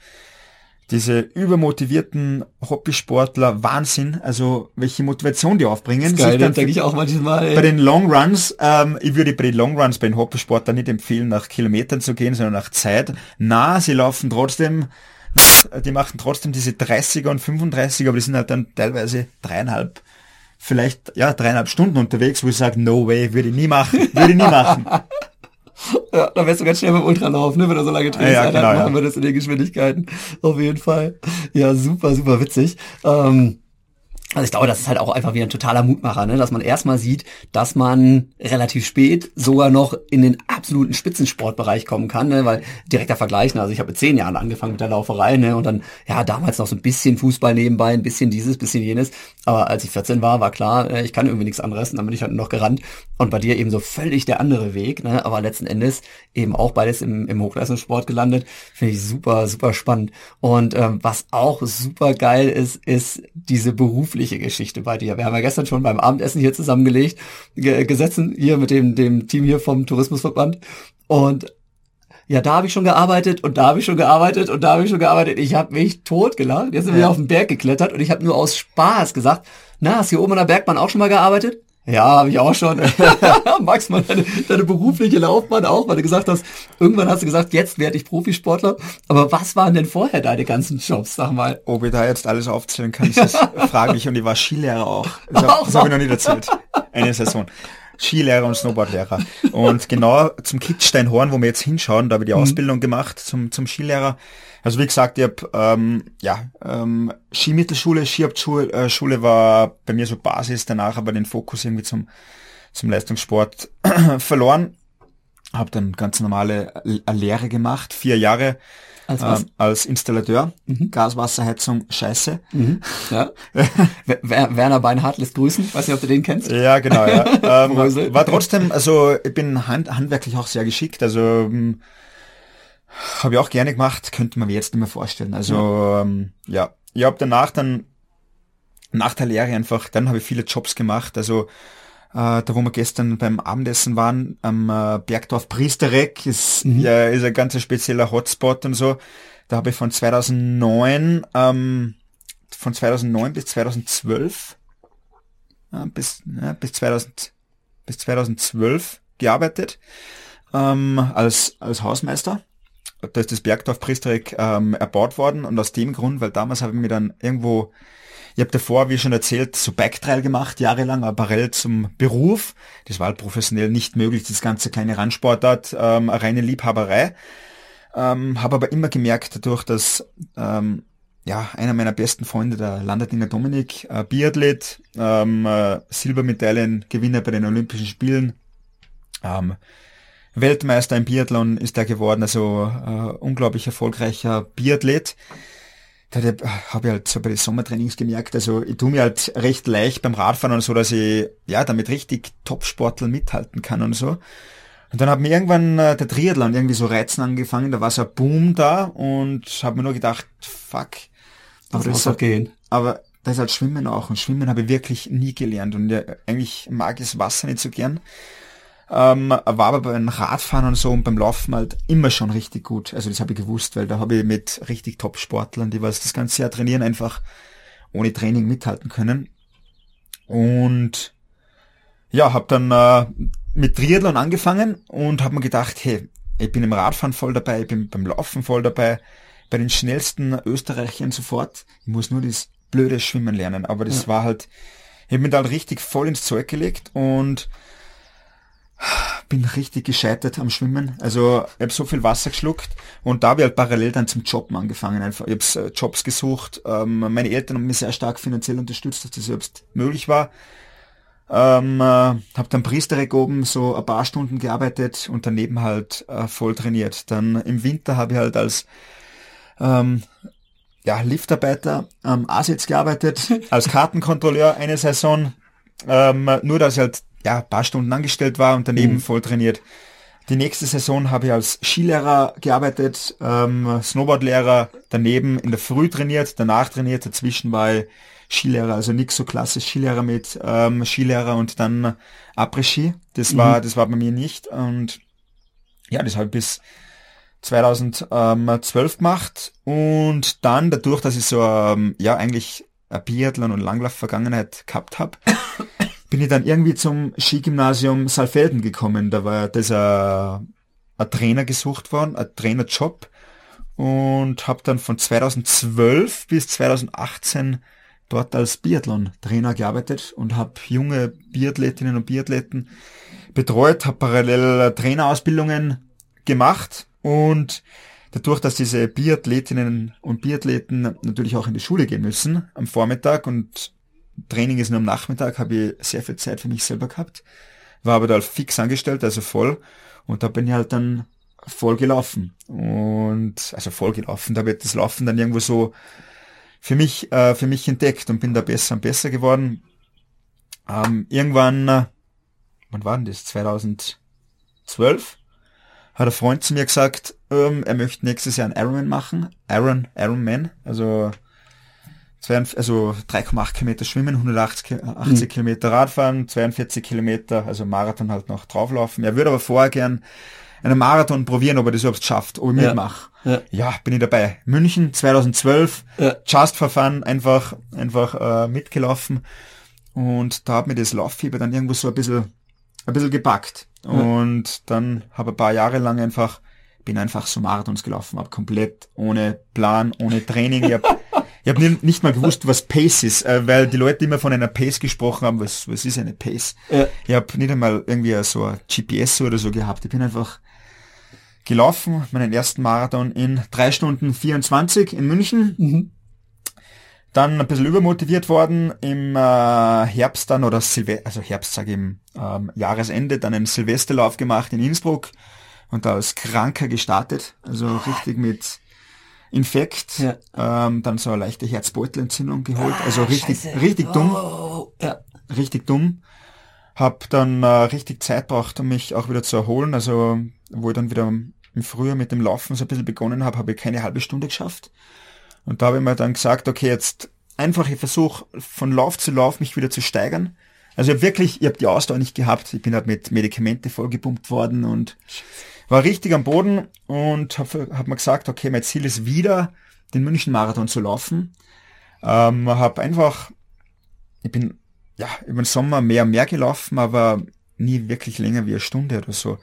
diese übermotivierten Hobbysportler, Wahnsinn, also welche Motivation die aufbringen. Geil, das dann denke ich auch manchmal. ey. bei den Long Runs, ähm, ich würde bei den Long Runs bei den Hobbysportlern nicht empfehlen, nach Kilometern zu gehen, sondern nach Zeit. Na, sie laufen trotzdem, die machen trotzdem diese 30er und 35er, aber die sind halt dann teilweise dreieinhalb, vielleicht, ja, dreieinhalb Stunden unterwegs, wo ich sage, no way, würde ich nie machen, würde ich nie machen. Ja, da wärst du ganz schnell beim Ultralauf, ne, wenn du so lange trainierst. Ja, ja, genau, machen ja. wir das in den Geschwindigkeiten. Auf jeden Fall. Ja, super, super witzig. Ähm, also ich glaube, das ist halt auch einfach wieder ein totaler Mutmacher, ne? dass man erstmal sieht, dass man relativ spät sogar noch in den absoluten Spitzensportbereich kommen kann, ne? weil direkter Vergleich, ne? also ich habe mit zehn Jahren angefangen mit der Lauferei ne? und dann, ja, damals noch so ein bisschen Fußball nebenbei, ein bisschen dieses, bisschen jenes, aber als ich 14 war, war klar, äh, ich kann irgendwie nichts anderes und dann bin ich halt noch gerannt und bei dir eben so völlig der andere Weg, ne? aber letzten Endes eben auch beides im, im Hochleistungssport gelandet, finde ich super, super spannend und ähm, was auch super geil ist, ist diese berufliche Geschichte bei dir. Wir haben ja gestern schon beim Abendessen hier zusammengelegt, ge gesessen hier mit dem, dem Team hier vom Tourismusverband und ja, da habe ich schon gearbeitet und da habe ich schon gearbeitet und da habe ich schon gearbeitet. Ich habe mich totgelacht. Jetzt sind wir Ja. auf den Berg geklettert und ich habe nur aus Spaß gesagt, na, hast hier oben an der Bergbahn auch schon mal gearbeitet? Ja, habe ich auch schon. Max, mal deine, deine berufliche Laufbahn auch, weil du gesagt hast, irgendwann hast du gesagt, jetzt werde ich Profisportler. Aber was waren denn vorher deine ganzen Jobs, sag mal? Ob ich da jetzt alles aufzählen kann, ist das fraglich und ich war Skilehrer auch. Das, Auch hab- das habe ich noch nicht erzählt. Eine Saison. Skilehrer und Snowboardlehrer. Und genau zum Kitzsteinhorn, wo wir jetzt hinschauen, da habe ich die Ausbildung gemacht zum, zum Skilehrer. Also wie gesagt, ich habe ähm, ja, ähm, Skimittelschule, Skihauptschule äh, Schule war bei mir so Basis, danach aber den Fokus irgendwie zum, zum Leistungssport verloren. Habe dann ganz normale L- Lehre gemacht, vier Jahre Als was? ähm, als Installateur, Gaswasserheizung, scheiße. Ja. Wer- Wer- Werner Beinhardt lässt grüßen. Weiß nicht, ob du den kennst. Ja, genau, ja. Ähm, war trotzdem, also ich bin hand, handwerklich auch sehr geschickt, also ähm, habe ich auch gerne gemacht, könnte man mir jetzt nicht mehr vorstellen. Also ähm, ja, ich habe danach dann nach der Lehre einfach, dann habe ich viele Jobs gemacht, also äh, da wo wir gestern beim Abendessen waren, am äh, Bergdorf Priesterreck, ist, ja, ist ein ganz spezieller Hotspot und so. Da habe ich von 2009, ähm, von 2009 bis 2012 ja, bis, ja, bis 2000, bis 2012 gearbeitet ähm, als, als Hausmeister. Da ist das Bergdorf Priesterek ähm, erbaut worden und aus dem Grund, weil damals habe ich mir dann irgendwo, ich habe davor, wie schon erzählt, so Backtrail gemacht, jahrelang, aber parallel zum Beruf. Das war halt professionell nicht möglich, das ganze kleine Randsportart, ähm, eine reine Liebhaberei. Ähm, habe aber immer gemerkt dadurch, dass ähm, ja, einer meiner besten Freunde, der Landerdinger Dominik, äh, Biathlet, ähm, äh, Silbermedaillengewinner bei den Olympischen Spielen, ähm, Weltmeister im Biathlon ist er geworden, also äh, unglaublich erfolgreicher Biathlet. Da habe ich halt so bei den Sommertrainings gemerkt, also ich tue mir halt recht leicht beim Radfahren und so, dass ich ja damit richtig Top-Sportler mithalten kann und so. Und dann hat mir irgendwann äh, der Triathlon irgendwie so reizen angefangen, da war so ein Boom da und habe mir nur gedacht, fuck, aber das, das gehen. Aber da ist halt Schwimmen auch und Schwimmen habe ich wirklich nie gelernt und ja, eigentlich mag ich das Wasser nicht so gern. Ähm, war aber beim Radfahren und so und beim Laufen halt immer schon richtig gut. Also das habe ich gewusst, weil da habe ich mit richtig Top-Sportlern, die was das ganze Jahr trainieren, einfach ohne Training mithalten können. Und ja, habe dann äh, mit Triathlon angefangen und habe mir gedacht, hey, ich bin im Radfahren voll dabei, ich bin beim Laufen voll dabei, bei den schnellsten Österreichern sofort. Ich muss nur das blöde Schwimmen lernen. Aber das ja. war halt, ich habe mir da richtig voll ins Zeug gelegt und bin richtig gescheitert am Schwimmen. Also ich habe so viel Wasser geschluckt und da habe ich halt parallel dann zum Jobben angefangen. Einfach, ich habe äh, Jobs gesucht. Ähm, meine Eltern haben mich sehr stark finanziell unterstützt, dass das selbst möglich war. Ähm, äh, habe dann Priesterek oben so ein paar Stunden gearbeitet und daneben halt äh, voll trainiert. Dann im Winter habe ich halt als ähm, ja, Liftarbeiter am Asitz gearbeitet, als Kartenkontrolleur eine Saison, ähm, nur dass ich halt ja, ein paar Stunden angestellt war und daneben mhm. voll trainiert. Die nächste Saison habe ich als Skilehrer gearbeitet, ähm, Snowboardlehrer, daneben in der Früh trainiert, danach trainiert, dazwischen war ich Skilehrer, also nix so klassisch Skilehrer mit ähm, Skilehrer und dann Après-Ski. Das war, mhm. das war bei mir nicht. Und ja, das habe ich bis 2012 gemacht und dann dadurch, dass ich so ähm, ja eigentlich Biathlon und Langlauf-Vergangenheit gehabt habe, bin ich dann irgendwie zum Skigymnasium Saalfelden gekommen. Da war das ein, ein Trainer gesucht worden, ein Trainerjob und habe dann von 2012 bis 2018 dort als Biathlon-Trainer gearbeitet und habe junge Biathletinnen und Biathleten betreut, habe parallel Trainerausbildungen gemacht und dadurch, dass diese Biathletinnen und Biathleten natürlich auch in die Schule gehen müssen am Vormittag und Training ist nur am Nachmittag, habe ich sehr viel Zeit für mich selber gehabt, war aber da fix angestellt, also voll. Und da bin ich halt dann voll gelaufen. Und also voll gelaufen, da wird das Laufen dann irgendwo so für mich, äh, für mich entdeckt und bin da besser und besser geworden. Ähm, irgendwann, äh, wann war denn das? 2012? hat ein Freund zu mir gesagt, ähm, er möchte nächstes Jahr einen Ironman machen. Iron, Ironman, also, also 3,8 Kilometer schwimmen, 180 80 mhm. Kilometer Radfahren, 42 Kilometer, also Marathon halt noch drauflaufen. Er würde aber vorher gern einen Marathon probieren, ob er das überhaupt schafft, ob ich ja. mitmache. Ja. ja. bin ich dabei. München 2012, ja. just for fun, einfach, einfach äh, mitgelaufen. Und da hat mir das Lauffieber dann irgendwo so ein bisschen, ein bisschen gepackt. Und dann habe ein paar Jahre lang einfach, bin einfach so Marathons gelaufen, habe komplett ohne Plan, ohne Training. Ich habe ich hab nicht mal gewusst, was Pace ist, äh, weil die Leute immer von einer Pace gesprochen haben. Was, was ist eine Pace? Ja. Ich habe nicht einmal irgendwie so ein GPS oder so gehabt. Ich bin einfach gelaufen, meinen ersten Marathon in drei Stunden 24 in München. Mhm dann ein bisschen übermotiviert worden im äh, Herbst dann oder Silvester, also Herbst sage ich im ähm, Jahresende, dann einen Silvesterlauf gemacht in Innsbruck und da als Kranker gestartet, also richtig mit Infekt, ja. ähm, dann so eine leichte Herzbeutelentzündung geholt, ah, also richtig, Scheiße. richtig dumm, oh, ja. richtig dumm. Hab dann äh, richtig Zeit braucht, um mich auch wieder zu erholen, also wo ich dann wieder im Frühjahr mit dem Laufen so ein bisschen begonnen habe, habe ich keine halbe Stunde geschafft und da habe ich mir dann gesagt, okay, jetzt einfach ich versuche von Lauf zu Lauf mich wieder zu steigern. Also ich habe wirklich, ich habe die Ausdauer nicht gehabt. Ich bin halt mit Medikamente vollgepumpt worden und war richtig am Boden und habe hab mir gesagt, okay, mein Ziel ist wieder, den München-Marathon zu laufen. Ähm, habe einfach, ich bin ja über den Sommer mehr und mehr gelaufen, aber nie wirklich länger wie eine Stunde oder so.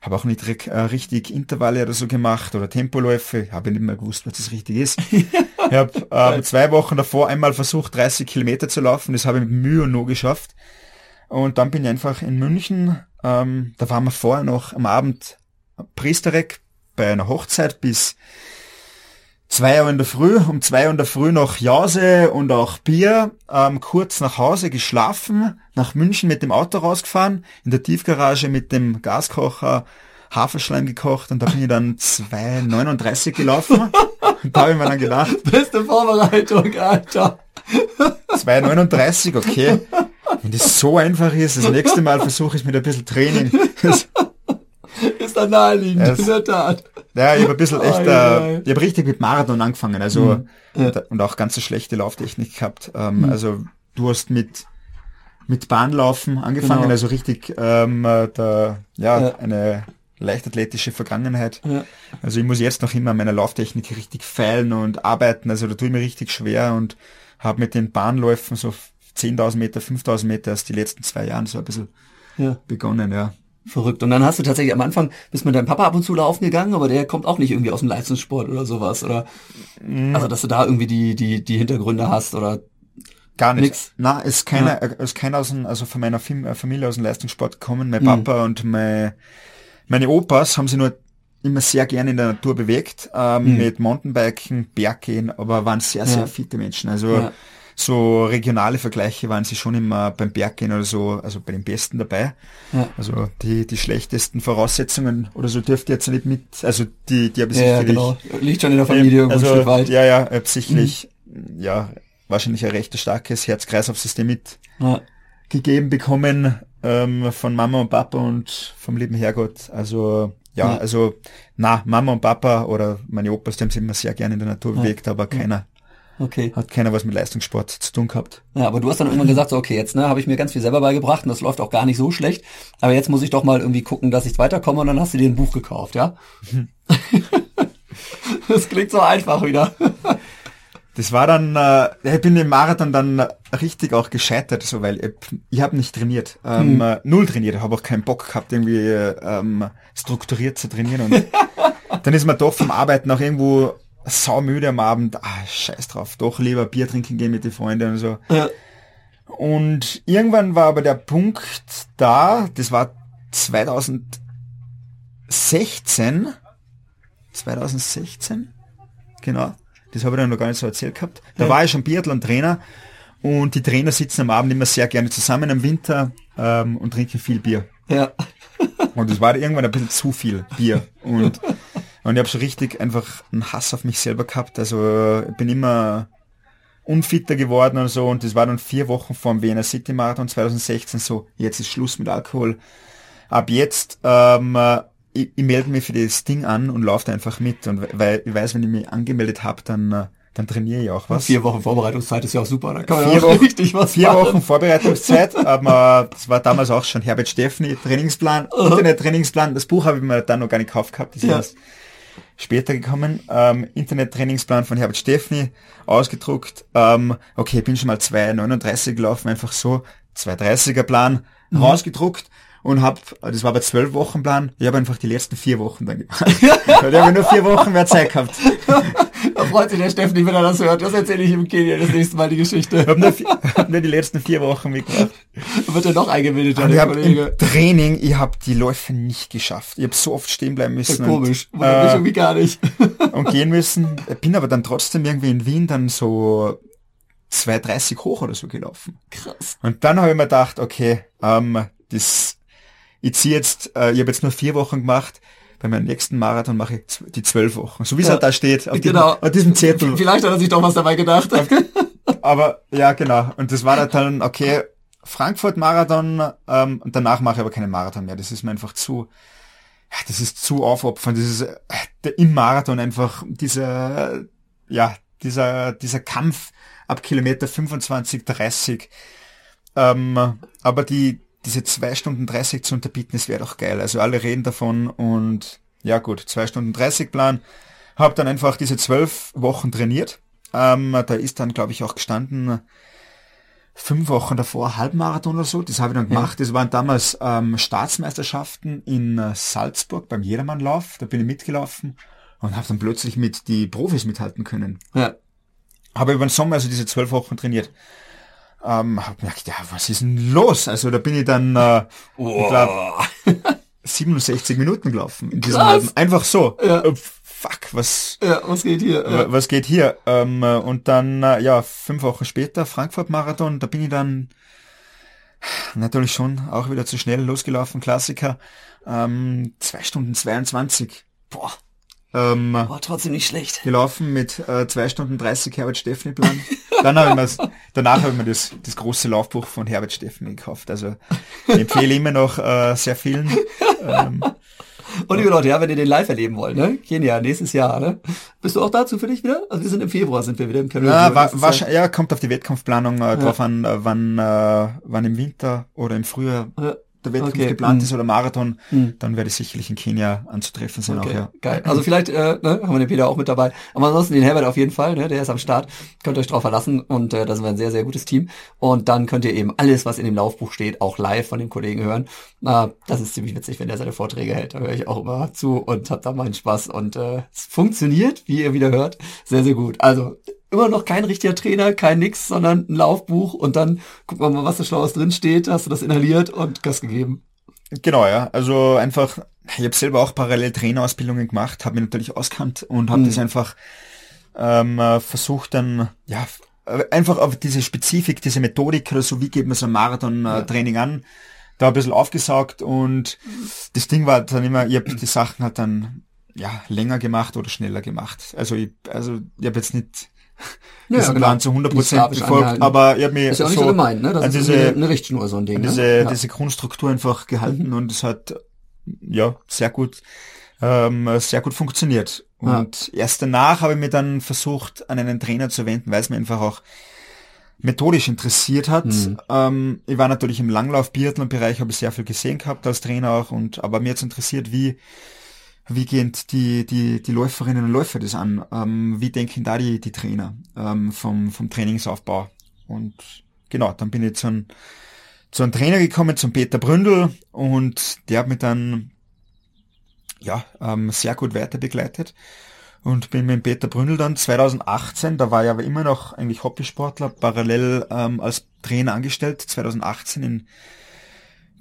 Habe auch nicht äh, richtig Intervalle oder so gemacht oder Tempoläufe. Habe nicht mehr gewusst, was das richtig ist. ich habe ähm, zwei Wochen davor einmal versucht, 30 Kilometer zu laufen. Das habe ich mit Mühe und Not geschafft. Und dann bin ich einfach in München. Ähm, da waren wir vorher noch am Abend Priesterek bei einer Hochzeit bis zwei Uhr in der Früh, um zwei Uhr in der Früh noch Jause und auch Bier, ähm, kurz nach Hause geschlafen, nach München mit dem Auto rausgefahren, in der Tiefgarage mit dem Gaskocher Haferschleim gekocht und da bin ich dann 2,39 gelaufen. und da habe ich mir dann gedacht. Beste Vorbereitung, Alter. 2,39, okay. Wenn das so einfach ist, das nächste Mal versuche ich es mit ein bisschen Training. ist dann naheliegend, es, in der Tat. Ja, ich habe ein bisschen echt, äh, ich habe richtig mit Marathon angefangen, also mhm. und auch ganz so schlechte Lauftechnik gehabt. Ähm, mhm. Also du hast mit mit Bahnlaufen angefangen, genau. also richtig ähm, äh, da, ja, ja, eine leichtathletische Vergangenheit. Ja. Also ich muss jetzt noch immer an meiner Lauftechnik richtig feilen und arbeiten, also da tue ich mir richtig schwer und habe mit den Bahnläufen so 10.000 Meter, 5.000 Meter erst die letzten zwei Jahren so ein bisschen ja. begonnen, ja. Verrückt. Und dann hast du tatsächlich am Anfang, bist mit deinem Papa ab und zu laufen gegangen, aber der kommt auch nicht irgendwie aus dem Leistungssport oder sowas, oder? Mhm. Also, dass du da irgendwie die, die, die Hintergründe hast, oder? Gar nicht. Nix. Na, ist keiner, ja. ist keiner aus dem, also von meiner äh, Familie aus dem Leistungssport gekommen. Mein mhm. Papa und mein, meine Opas haben sich nur immer sehr gerne in der Natur bewegt, ähm, mhm. mit Mountainbiken, Berggehen, aber waren sehr, sehr ja. fitte Menschen. Also, ja so regionale Vergleiche waren sie schon immer beim Berggehen oder so, also bei den Besten dabei. Ja. Also die, die schlechtesten Voraussetzungen oder so dürfte jetzt nicht mit, also die, die habe ich ja, genau. Liegt schon in der Familie irgendwo also, weit. Ja, ja, absichtlich, mhm. ja, wahrscheinlich ein recht starkes Herz-Kreislauf-System mit ja. gegeben bekommen ähm, von Mama und Papa und vom lieben Herrgott. Also ja, ja, also na, Mama und Papa oder meine Opas, die haben sich immer sehr gerne in der Natur bewegt, aber keiner Okay. Hat keiner was mit Leistungssport zu tun gehabt. Ja, aber du hast dann irgendwann gesagt, so, okay, jetzt ne, habe ich mir ganz viel selber beigebracht und das läuft auch gar nicht so schlecht. Aber jetzt muss ich doch mal irgendwie gucken, dass ich weiterkomme und dann hast du dir ein Buch gekauft, ja? das klingt so einfach wieder. Das war dann, äh, ich bin im Marathon dann richtig auch gescheitert, so weil ich, ich habe nicht trainiert, ähm, hm. null trainiert, habe auch keinen Bock gehabt, irgendwie ähm, strukturiert zu trainieren und dann ist man doch vom Arbeiten auch irgendwo saumüde am Abend, ah, scheiß drauf, doch lieber Bier trinken gehen mit den Freunden und so. Ja. Und irgendwann war aber der Punkt da, das war 2016, 2016, genau, das habe ich dann noch gar nicht so erzählt gehabt. Da ja. war ich schon Biathlon-Trainer und die Trainer sitzen am Abend immer sehr gerne zusammen im Winter ähm, und trinken viel Bier. Ja. und es war irgendwann ein bisschen zu viel Bier. Und und ich habe so richtig einfach einen Hass auf mich selber gehabt. Also ich bin immer unfitter geworden und so. Und das war dann vier Wochen vor dem Wiener City Marathon 2016 so, jetzt ist Schluss mit Alkohol. Ab jetzt, ähm, ich, ich melde mich für das Ding an und laufe einfach mit. Und weil ich weiß, wenn ich mich angemeldet habe, dann dann trainiere ich auch was. Vier Wochen Vorbereitungszeit ist ja auch super, da kann man vier Wochen, richtig was Vier machen. Wochen Vorbereitungszeit, aber das war damals auch schon Herbert Steffni, Trainingsplan. Internet-Trainingsplan, das Buch habe ich mir dann noch gar nicht gekauft gehabt, das ja. ist später gekommen. Ähm, Internet-Trainingsplan von Herbert Steffni, ausgedruckt. Ähm, okay, bin schon mal 2,39 gelaufen, einfach so. 2,30er Plan, mhm. rausgedruckt und hab, das war aber zwölf Wochen Plan, ich habe einfach die letzten vier Wochen dann gemacht. Weil ich habe nur vier Wochen mehr Zeit gehabt. da freut sich der Steffen wenn er das hört. Das erzähle ich im Kenia das nächste Mal die Geschichte. Ich habe nur, hab nur die letzten vier Wochen mitgemacht. Wird er noch eingebildet, der Kollege? Training, ich habe die Läufe nicht geschafft. Ich habe so oft stehen bleiben müssen. Ja, komisch, und, äh, irgendwie gar nicht. und gehen müssen. Bin aber dann trotzdem irgendwie in Wien dann so 2,30 hoch oder so gelaufen. Krass. Und dann habe ich mir gedacht, okay, ähm, das, ich ziehe jetzt, äh, ich habe jetzt nur vier Wochen gemacht, bei meinem nächsten Marathon mache ich die zwölf Wochen. So wie es halt da steht, auf, genau. diesem, auf diesem Zettel. Vielleicht hat er sich doch was dabei gedacht. aber ja, genau. Und das war dann, okay, Frankfurt-Marathon ähm, und danach mache ich aber keinen Marathon mehr. Das ist mir einfach zu, das ist zu aufopfernd. Das ist äh, im Marathon einfach dieser, ja, dieser, dieser Kampf ab Kilometer 25, 30. Ähm, aber die, diese zwei Stunden 30 zu unterbieten, das wäre doch geil. Also alle reden davon und ja gut, zwei Stunden 30 Plan. Hab dann einfach diese zwölf Wochen trainiert. Ähm, da ist dann, glaube ich, auch gestanden, fünf Wochen davor Halbmarathon oder so. Das habe ich dann gemacht. Das waren damals ähm, Staatsmeisterschaften in äh, Salzburg beim Jedermannlauf. Da bin ich mitgelaufen und habe dann plötzlich mit die Profis mithalten können. Ja. Habe über den Sommer also diese zwölf Wochen trainiert. Ähm, hab gedacht, ja, was ist denn los? Also da bin ich dann, äh, ich glaube, 67 Minuten gelaufen in diesem Krass. halben. Einfach so. Ja. Äh, fuck, was, Ja, was geht hier? Wa- Was geht hier? Ähm, äh, und dann, äh, ja, fünf Wochen später, Frankfurt-Marathon, da bin ich dann natürlich schon auch wieder zu schnell losgelaufen, Klassiker. Ähm, zwei Stunden 22 Boah, ähm, war trotzdem nicht schlecht. gelaufen mit äh, zwei Stunden 30 Herbert Steffni Plan. Dann habe ich danach habe ich mir das, das große Laufbuch von Herbert Steffni gekauft. Also ich empfehle immer noch äh, sehr vielen. Ähm, Und liebe Leute, ja, wenn ihr den live erleben wollt, ne? Kenia, nächstes Jahr, ne? Bist du auch dazu für dich wieder? Also wir sind im Februar, sind wir wieder im Canyon. Ja, wa Jahr. wahrscheinlich, ja, kommt auf die Wettkampfplanung äh, drauf an, äh, wann, äh, wann im Winter oder im Frühjahr Ja. Der Wettkampf Okay, geplant mm. ist oder Marathon, Hm. dann werde ich sicherlich in Kenia anzutreffen sein auch, Okay, ja. geil. Also vielleicht äh, ne, haben wir den Peter auch mit dabei. Aber ansonsten den Herbert auf jeden Fall, ne, der ist am Start. Könnt ihr euch drauf verlassen und äh, da sind wir ein sehr, sehr gutes Team. Und dann könnt ihr eben alles, was in dem Laufbuch steht, auch live von dem Kollegen hören. Äh, das ist ziemlich witzig, wenn der seine Vorträge hält. Da höre ich auch immer zu und hab da meinen Spaß. Und äh, es funktioniert, wie ihr wieder hört, sehr, sehr gut. Also immer noch kein richtiger Trainer, kein nix, sondern ein Laufbuch und dann gucken wir mal, was da Schlaues drin steht. Hast du das inhaliert und Gas gegeben. Genau, ja. Also einfach, ich habe selber auch parallel Trainerausbildungen gemacht, habe mich natürlich auskannt und habe Mhm. das einfach ähm, äh, versucht dann, ja, äh, einfach auf diese Spezifik, diese Methodik oder so, wie geht man so ein Marathon-Training an, da ein bisschen aufgesaugt und das Ding war dann immer, ich habe die Sachen halt dann ja länger gemacht oder schneller gemacht. Also ich, also ich habe jetzt nicht Ja, diesen genau. Plan zu 100 Nicht Prozent sklavisch befolgt, angehalten. aber ich habe mir Ist ja auch nicht so so gemeint, ne? Das an diese- eine, eine Richtschnur, so ein Ding. diese, ne? ja. diese Grundstruktur einfach gehalten und es hat ja sehr gut ähm, sehr gut funktioniert. Ja. Und erst danach habe ich mir dann versucht, an einen Trainer zu wenden, weil es mir einfach auch methodisch interessiert hat. Mhm. Ähm, ich war natürlich im Langlauf-Biathlon-Bereich, habe ich sehr viel gesehen gehabt als Trainer auch, und aber mir hat interessiert, wie wie gehen die, die, die Läuferinnen und Läufer das an? Ähm, wie denken da die, die Trainer ähm, vom, vom Trainingsaufbau? Und genau, dann bin ich zu einem, zu einem Trainer gekommen, zum Peter Bründel, und der hat mich dann ja, ähm, sehr gut weiter begleitet. Und bin mit Peter Bründel dann 2018, da war ich aber immer noch eigentlich Hobbysportler, parallel ähm, als Trainer angestellt, 2018 in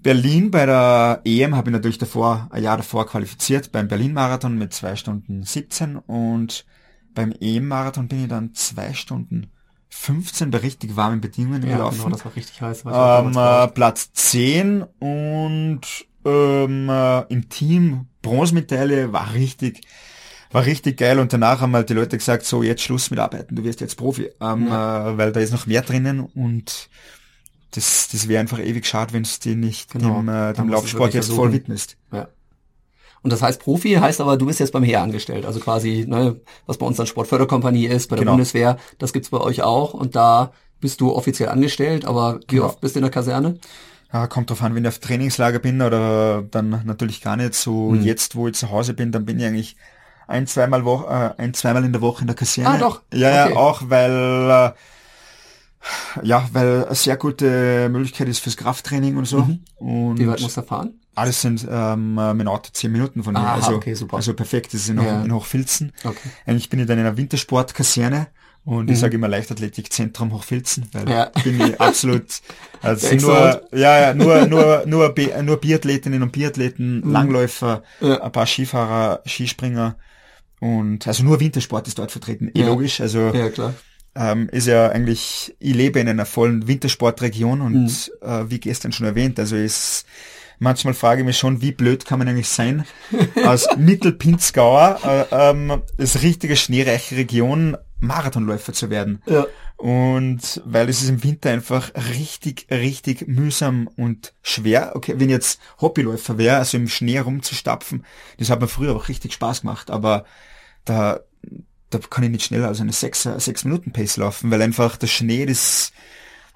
Berlin bei der EM habe ich natürlich davor, ein Jahr davor qualifiziert beim Berlin-Marathon mit zwei Stunden 17 und beim EM-Marathon bin ich dann zwei Stunden 15 bei richtig warmen Bedingungen ja, gelaufen. genau, das war richtig heiß. ich auch Ähm, äh, Platz 10 und ähm, äh, im Team Bronzemedaille war richtig, war richtig geil und danach haben halt die Leute gesagt, so jetzt Schluss mit Arbeiten, du wirst jetzt Profi, ähm, äh, weil da ist noch mehr drinnen und das, das wäre einfach ewig schade, wenn es dir nicht Genau, dem, äh, dem Laufsport jetzt voll widmest. Ja. Und das heißt Profi, heißt aber, du bist jetzt beim Heer angestellt. Also quasi, ne, was bei uns dann Sportförderkompanie ist, bei der Genau. Bundeswehr, das gibt's bei euch auch. Und da bist du offiziell angestellt, aber wie Genau. oft bist du in der Kaserne? Ja, kommt drauf an, wenn ich auf Trainingslager bin oder dann natürlich gar nicht. So Hm. jetzt, wo ich zu Hause bin, dann bin ich eigentlich ein, zweimal Wo äh, ein, zweimal in der Woche in der Kaserne. Ah, doch. Ja, Okay. ja, auch weil äh, ja, weil eine sehr gute Möglichkeit ist fürs Krafttraining und so. Und Mhm. Wie weit du da fahren? alles sind ähm, äh, mit dem Auto zehn Minuten von hier. Aha, also, okay, super. also perfekt, das ist in, Hoch, Ja. in Hochfilzen. Okay. Eigentlich bin ich dann in einer Wintersportkaserne und ich sage immer Leichtathletikzentrum Hochfilzen, weil Mhm. Ja. bin ich absolut also nur ja, ja nur nur nur nur Biathletinnen und Biathleten, Langläufer, Mhm. Ja. ein paar Skifahrer, Skispringer und also nur Wintersport ist dort vertreten. Eh Ja. logisch, also Ja, klar. Ähm, ist ja eigentlich, ich lebe in einer vollen Wintersportregion und Mhm. äh, wie gestern schon erwähnt, also ist manchmal frage ich mich schon, wie blöd kann man eigentlich sein, aus Mittelpinzgauer, äh, ähm, das richtige schneereiche Region, Marathonläufer zu werden. Ja. Und weil es ist im Winter einfach richtig, richtig mühsam und schwer. Okay, wenn ich jetzt Hobbyläufer wäre, also im Schnee rumzustapfen, das hat mir früher auch richtig Spaß gemacht, aber da, da kann ich nicht schneller als eine 6, 6 Minuten Pace laufen, weil einfach der Schnee das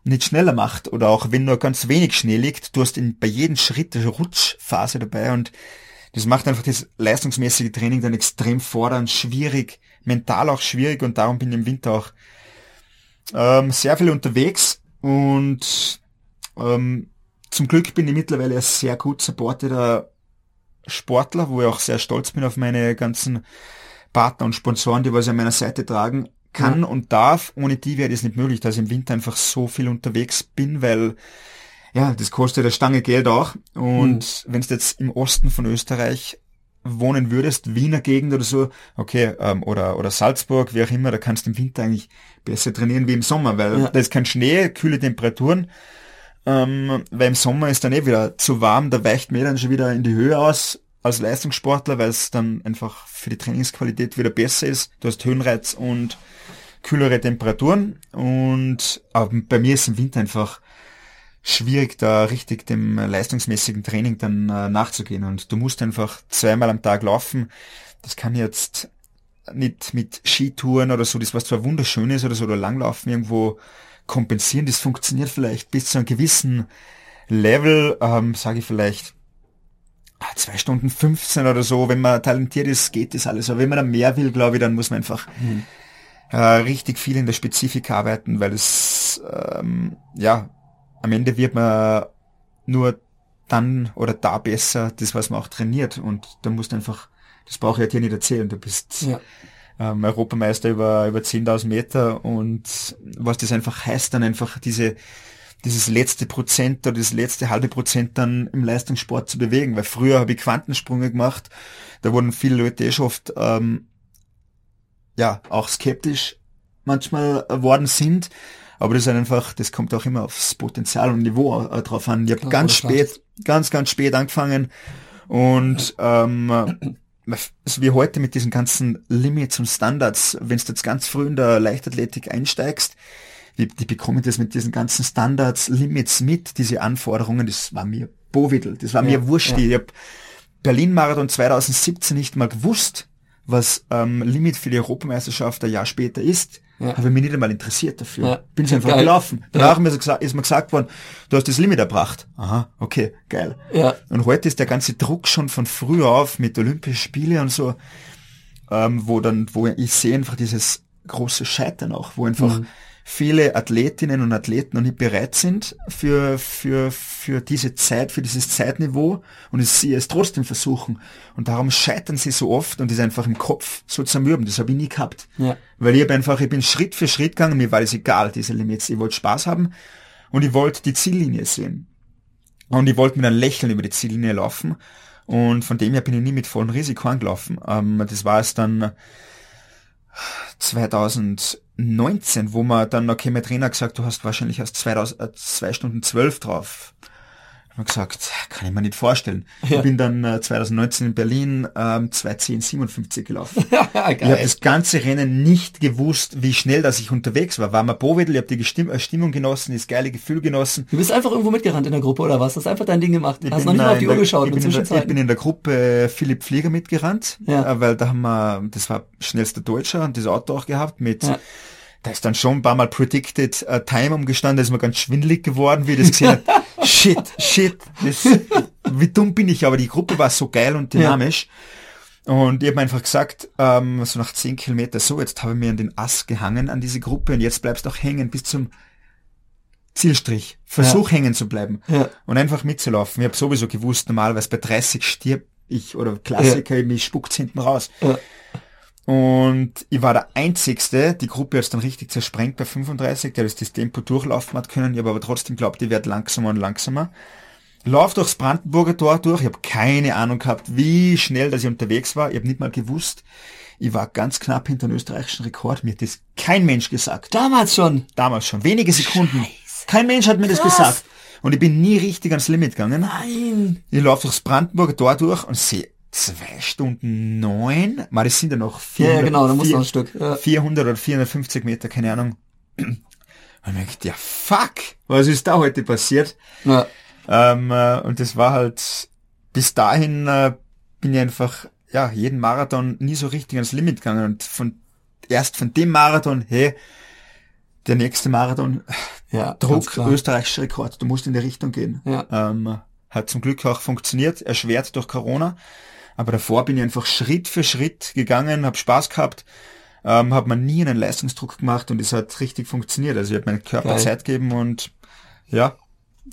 nicht schneller macht oder auch wenn nur ganz wenig Schnee liegt, du hast in, bei jedem Schritt eine Rutschphase dabei und das macht einfach das leistungsmäßige Training dann extrem fordernd, schwierig, mental auch schwierig und darum bin ich im Winter auch ähm, sehr viel unterwegs und ähm, zum Glück bin ich mittlerweile ein sehr gut supporteter Sportler, wo ich auch sehr stolz bin auf meine ganzen Partner und Sponsoren, die was an meiner Seite tragen kann ja. und darf. Ohne die wäre das nicht möglich, dass ich im Winter einfach so viel unterwegs bin, weil ja, das kostet eine Stange Geld auch. Und mhm. wenn du jetzt im Osten von Österreich wohnen würdest, Wiener Gegend oder so, okay, ähm, oder, oder Salzburg, wie auch immer, da kannst du im Winter eigentlich besser trainieren wie im Sommer, weil ja. da ist kein Schnee, kühle Temperaturen, ähm, weil im Sommer ist dann eh wieder zu warm, da weicht mir dann schon wieder in die Höhe aus als Leistungssportler, weil es dann einfach für die Trainingsqualität wieder besser ist. Du hast Höhenreiz und kühlere Temperaturen und bei mir ist im Winter einfach schwierig, da richtig dem leistungsmäßigen Training dann äh, nachzugehen. Und du musst einfach zweimal am Tag laufen. Das kann jetzt nicht mit Skitouren oder so, das was zwar wunderschön ist oder so, oder Langlaufen irgendwo kompensieren. Das funktioniert vielleicht bis zu einem gewissen Level, ähm, sage ich vielleicht zwei Stunden 15 oder so. Wenn man talentiert ist, geht das alles. Aber wenn man da mehr will, glaube ich, dann muss man einfach mhm. äh, richtig viel in der Spezifik arbeiten, weil es ähm, ja am Ende wird man nur dann oder da besser, das was man auch trainiert. Und da musst du einfach, das brauche ich dir nicht erzählen, du bist ja. ähm, Europameister über, über 10.000 Meter und was das einfach heißt, dann einfach diese, dieses letzte Prozent oder das letzte halbe Prozent dann im Leistungssport zu bewegen. Weil früher habe ich Quantensprünge gemacht, da wurden viele Leute eh schon oft ähm, ja auch skeptisch manchmal worden sind. Aber das ist einfach, das kommt auch immer aufs Potenzial und Niveau äh, drauf an. Ich habe ganz spät, sagst. ganz, ganz spät angefangen und ähm, also wie heute mit diesen ganzen Limits und Standards, wenn du jetzt ganz früh in der Leichtathletik einsteigst, die, die bekommen das mit diesen ganzen Standards, Limits mit, diese Anforderungen, das war mir Bovidel, das war ja, mir wurscht. Ja. Ich habe Berlin-Marathon 2017 nicht mal gewusst, was ähm, Limit für die Europameisterschaft ein Jahr später ist. Ja. Habe mich nicht einmal interessiert dafür. Ja. Bin ich einfach geil. gelaufen. Danach ja. ist mir gesagt worden, du hast das Limit erbracht. Aha, okay, geil. Ja. Und heute ist der ganze Druck schon von früh auf mit Olympischen Spiele und so, ähm, wo dann, wo ich sehe einfach dieses große Scheitern auch, wo einfach mhm viele Athletinnen und Athleten noch nicht bereit sind für, für, für diese Zeit, für dieses Zeitniveau und sie es trotzdem versuchen. Und darum scheitern sie so oft und ist einfach im Kopf so zermürben. Das habe ich nie gehabt. Ja. Weil ich habe einfach, ich bin Schritt für Schritt gegangen, mir war es egal, diese Limits. Ich wollte Spaß haben und ich wollte die Ziellinie sehen. Und ich wollte mit einem Lächeln über die Ziellinie laufen. Und von dem her bin ich nie mit vollem Risiko angelaufen. Ähm, das war es dann 2000 19, wo man dann, okay, mein Trainer gesagt, du hast wahrscheinlich erst 2000, äh, zwei Stunden zwölf drauf. Ich habe gesagt, kann ich mir nicht vorstellen. Ja. Ich bin dann äh, 2019 in Berlin ähm, 2.10.57 gelaufen. Ich habe das ganze Rennen nicht gewusst, wie schnell dass ich unterwegs war. War mal Bovedel, ich habe die Stimm äh, Stimmung genossen, das geile Gefühl genossen. Du bist einfach irgendwo mitgerannt in der Gruppe oder was? Hast einfach dein Ding gemacht? Ich hast noch nicht mal auf die Uhr geschaut? Ich bin, der, ich bin, in der Gruppe Philipp Flieger mitgerannt, ja. äh, weil da haben wir, das war schnellster Deutscher und das Auto auch gehabt mit ja da ist dann schon ein paar Mal Predicted uh, Time umgestanden, da ist mir ganz schwindelig geworden, wie ich das gesehen habe. shit, shit, das, wie dumm bin ich, aber die Gruppe war so geil und dynamisch. Ja. Und ich habe einfach gesagt, ähm, so nach zehn Kilometer, so, jetzt habe ich mir an den Ass gehangen an diese Gruppe und jetzt bleibst du auch hängen bis zum Zielstrich. Versuch ja. hängen zu bleiben ja. und einfach mitzulaufen. Ich habe sowieso gewusst, normalerweise bei 30 stirb ich oder Klassiker, ja. mich spuckt hinten raus. Ja. Und ich war der Einzigste, die Gruppe hat dann richtig zersprengt bei 35, der das Tempo durchlaufen hat können. Ich habe aber trotzdem glaubt, ich werde langsamer und langsamer. Lauf durchs Brandenburger Tor durch. Ich habe keine Ahnung gehabt, wie schnell dass ich unterwegs war. Ich habe nicht mal gewusst. Ich war ganz knapp hinter dem österreichischen Rekord. Mir hat das kein Mensch gesagt. Damals schon? Damals schon. Wenige Sekunden. Scheiße. Kein Mensch hat mir Krass. das gesagt. Und ich bin nie richtig ans Limit gegangen. Nein. Ich laufe durchs Brandenburger Tor durch und sehe zwei Stunden neun, mal das sind ja noch 400, ja, genau, da muss noch ein Stück. Ja. 400 oder 450 Meter, keine Ahnung. Und ich dachte, ja fuck, was ist da heute passiert? Ja. Ähm, äh, und das war halt, bis dahin äh, bin ich einfach, ja, jeden Marathon nie so richtig ans Limit gegangen und von, erst von dem Marathon, hey, der nächste Marathon, ja, Druck, österreichischer Rekord, du musst in die Richtung gehen. Ja. Ähm, hat zum Glück auch funktioniert, erschwert durch Corona. Aber davor bin ich einfach Schritt für Schritt gegangen, habe Spaß gehabt, ähm, hat man nie einen Leistungsdruck gemacht und es hat richtig funktioniert. Also ich habe meinen Körper Geil. Zeit gegeben und ja,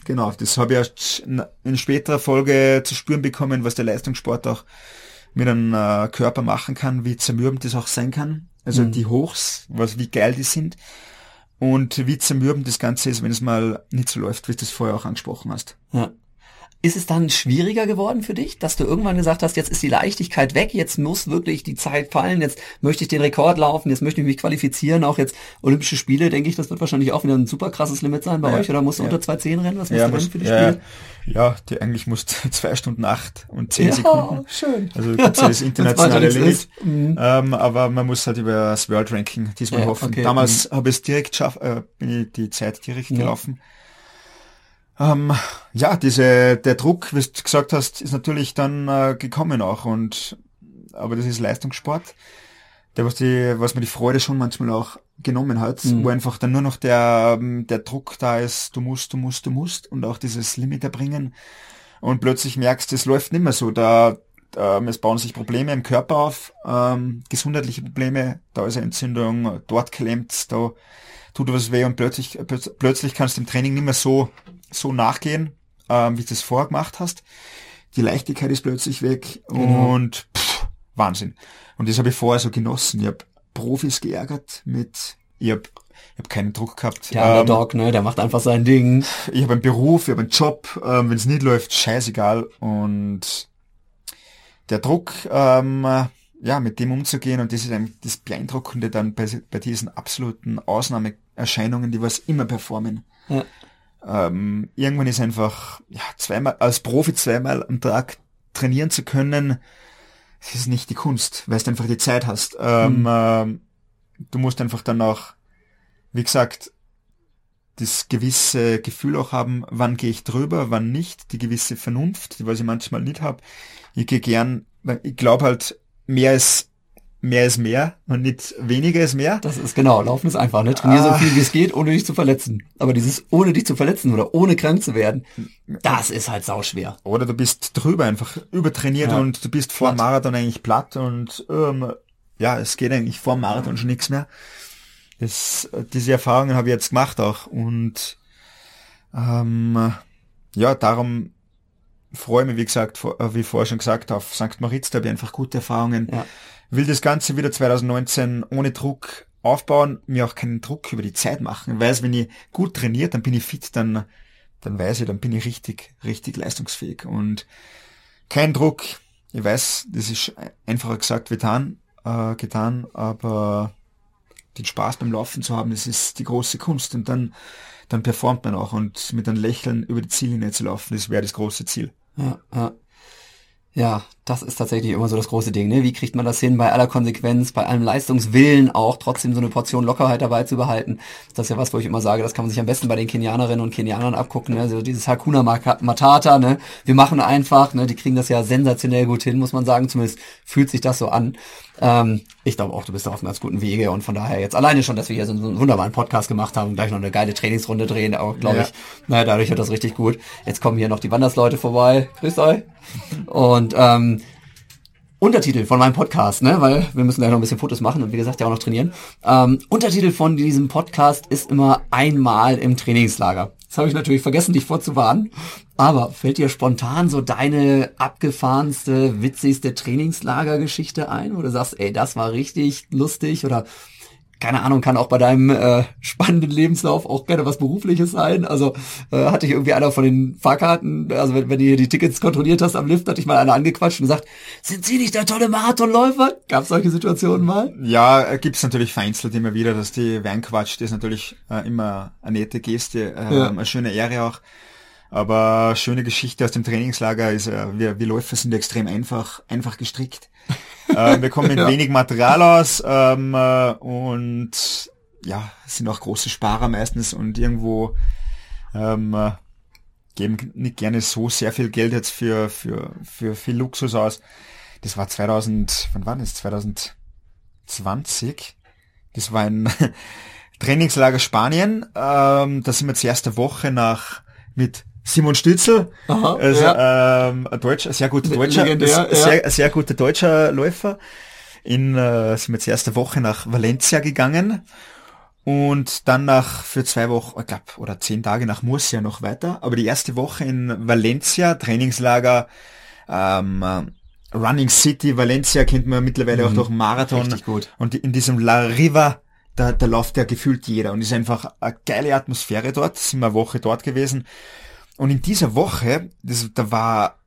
genau, das habe ich erst in- späterer Folge zu spüren bekommen, was der Leistungssport auch mit einem äh, Körper machen kann, wie zermürbend das auch sein kann. Also Mhm. die Hochs, was, wie geil die sind. Und wie zermürbend das Ganze ist, wenn es mal nicht so läuft, wie du das vorher auch angesprochen hast. Ja. Ist es dann schwieriger geworden für dich, dass du irgendwann gesagt hast, jetzt ist die Leichtigkeit weg, jetzt muss wirklich die Zeit fallen, jetzt möchte ich den Rekord laufen, jetzt möchte ich mich qualifizieren, auch jetzt Olympische Spiele, denke ich, das wird wahrscheinlich auch wieder ein super krasses Limit sein bei Ja, euch, oder musst du ja. unter 2.10 rennen? Was musst Ja, du rennen für die ja, Spiele? ja, die eigentlich musst zwei Stunden acht und zehn Sekunden. schön. Also gibt's ja das internationale nichts Limit. Mhm. Ähm, aber man muss halt über das World Ranking diesmal hoffen. okay. Damals habe ich es direkt geschafft, äh, bin ich die Zeit direkt gelaufen. Ähm, ja, diese, der Druck, wie du gesagt hast, ist natürlich dann äh, gekommen auch und aber das ist Leistungssport. Der, was die, was mir die Freude schon manchmal auch genommen hat, Mhm. wo einfach dann nur noch der, ähm, der Druck da ist, du musst, du musst, du musst und auch dieses Limit erbringen und plötzlich merkst, es läuft nicht mehr so. Da, ähm, es bauen sich Probleme im Körper auf, ähm, gesundheitliche Probleme, da ist eine Entzündung, dort klemmt, da tut was weh und plötzlich, plötz- plötzlich kannst du im Training nicht mehr so, so nachgehen, ähm, wie du es vorher gemacht hast. Die Leichtigkeit ist plötzlich weg Genau. und pff, Wahnsinn. Und das habe ich vorher so genossen. Ich habe Profis geärgert mit, ich habe ich hab keinen Druck gehabt. Der Ähm, Underdog, ne, der macht einfach sein Ding. ich habe einen Beruf, ich habe einen Job, ähm, wenn es nicht läuft, scheißegal. Und der Druck, ähm, äh, ja, mit dem umzugehen und das ist ein, das Beeindruckende dann bei, bei diesen absoluten Ausnahmeerscheinungen, die was immer performen. Ja. Ähm, irgendwann ist einfach, ja, zweimal, als Profi zweimal am Tag trainieren zu können, das ist nicht die Kunst, weil du einfach die Zeit hast. Ähm, Mhm. ähm, du musst einfach dann auch, wie gesagt, das gewisse Gefühl auch haben, wann gehe ich drüber, wann nicht, die gewisse Vernunft, die was ich manchmal nicht habe. Ich gehe gern, ich glaube halt, mehr ist mehr ist mehr und nicht weniger ist mehr. Das ist genau, Laufen ist einfach, ne? Trainier so Ah. viel wie es geht, ohne dich zu verletzen. Aber dieses ohne dich zu verletzen oder ohne krank zu werden, das ist halt sauschwer. Oder du bist drüber einfach übertrainiert Ja. und du bist vor dem Platt. Marathon eigentlich platt und ähm, ja, es geht eigentlich vor dem Marathon schon nichts mehr. Das, diese Erfahrungen habe ich jetzt gemacht auch und ähm, ja, darum freue ich mich, wie gesagt, äh, wie vorher schon gesagt, auf St. Moritz, da habe ich einfach gute Erfahrungen. Ja. Will das Ganze wieder 2019 ohne Druck aufbauen, mir auch keinen Druck über die Zeit machen. Weiß, wenn ich gut trainiert, dann bin ich fit, dann, dann weiß ich, dann bin ich richtig, richtig leistungsfähig und kein Druck. Ich weiß, das ist einfacher gesagt wie getan, äh, getan, aber den Spaß beim Laufen zu haben, das ist die große Kunst und dann, dann performt man auch und mit einem Lächeln über die Ziellinie zu laufen, das wäre das große Ziel. Ja, ja. Das ist tatsächlich immer so das große Ding, ne? Wie kriegt man das hin, bei aller Konsequenz, bei allem Leistungswillen auch, trotzdem so eine Portion Lockerheit dabei zu behalten? Das ist ja was, wo ich immer sage, das kann man sich am besten bei den Kenianerinnen und Kenianern abgucken, ne? Also dieses Hakuna Matata, ne? Wir machen einfach, ne? Die kriegen das ja sensationell gut hin, muss man sagen. Zumindest fühlt sich das so an. Ähm, ich glaube auch, du bist da auf einem ganz guten Wege und von daher jetzt alleine schon, dass wir hier so, einen wunderbaren Podcast gemacht haben und gleich noch eine geile Trainingsrunde drehen, auch glaube Ja. ich. Naja, dadurch wird das richtig gut. Jetzt kommen hier noch die Wandersleute vorbei. Grüßt euch. Und ähm, Untertitel von meinem Podcast, ne, weil wir müssen gleich noch ein bisschen Fotos machen und wie gesagt ja auch noch trainieren. Ähm, Untertitel von diesem Podcast ist immer einmal im Trainingslager. Das habe ich natürlich vergessen, dich vorzuwarnen. Aber fällt dir spontan so deine abgefahrenste, witzigste Trainingslagergeschichte ein, wo du sagst, ey, das war richtig lustig oder keine Ahnung, kann auch bei deinem äh, spannenden Lebenslauf auch gerne was Berufliches sein. Also äh, hatte ich irgendwie einer von den Fahrkarten, also wenn, wenn du hier die Tickets kontrolliert hast am Lift, hatte ich mal einer angequatscht und gesagt, sind Sie nicht der tolle Marathonläufer? Gab es solche Situationen mal? Ja, äh, gibt's natürlich vereinzelt immer wieder, dass die Wein quatscht, das ist natürlich äh, immer eine nette Geste, äh, Ja. eine schöne Ehre auch. Aber schöne Geschichte aus dem Trainingslager ist, äh, wir, wir Läufer sind extrem einfach, einfach gestrickt. äh, wir kommen mit Ja. wenig Material aus ähm, äh, und ja, sind auch große Sparer meistens und irgendwo ähm, äh, geben nicht gerne so sehr viel Geld jetzt für, für, für viel Luxus aus. Das war 2000, wann war das? 2020. Das war ein Trainingslager Spanien. Ähm, da sind wir zuerst eine Woche nach mit Simon Stützel, Aha, also, ja. ähm, ein Deutscher, sehr guter Deutscher, legendär, sehr, ein sehr guter deutscher Läufer. in, äh, sind wir jetzt erste Woche nach Valencia gegangen und dann nach für zwei Wochen, ich glaube, oder zehn Tage nach Murcia noch weiter. Aber die erste Woche in Valencia, Trainingslager, ähm, Running City, Valencia kennt man mittlerweile mhm. auch durch Marathon. Richtig gut. Und in diesem La Riva, da, da läuft ja gefühlt jeder und ist einfach eine geile Atmosphäre dort. Sind wir eine Woche dort gewesen. Und in dieser Woche, das, da war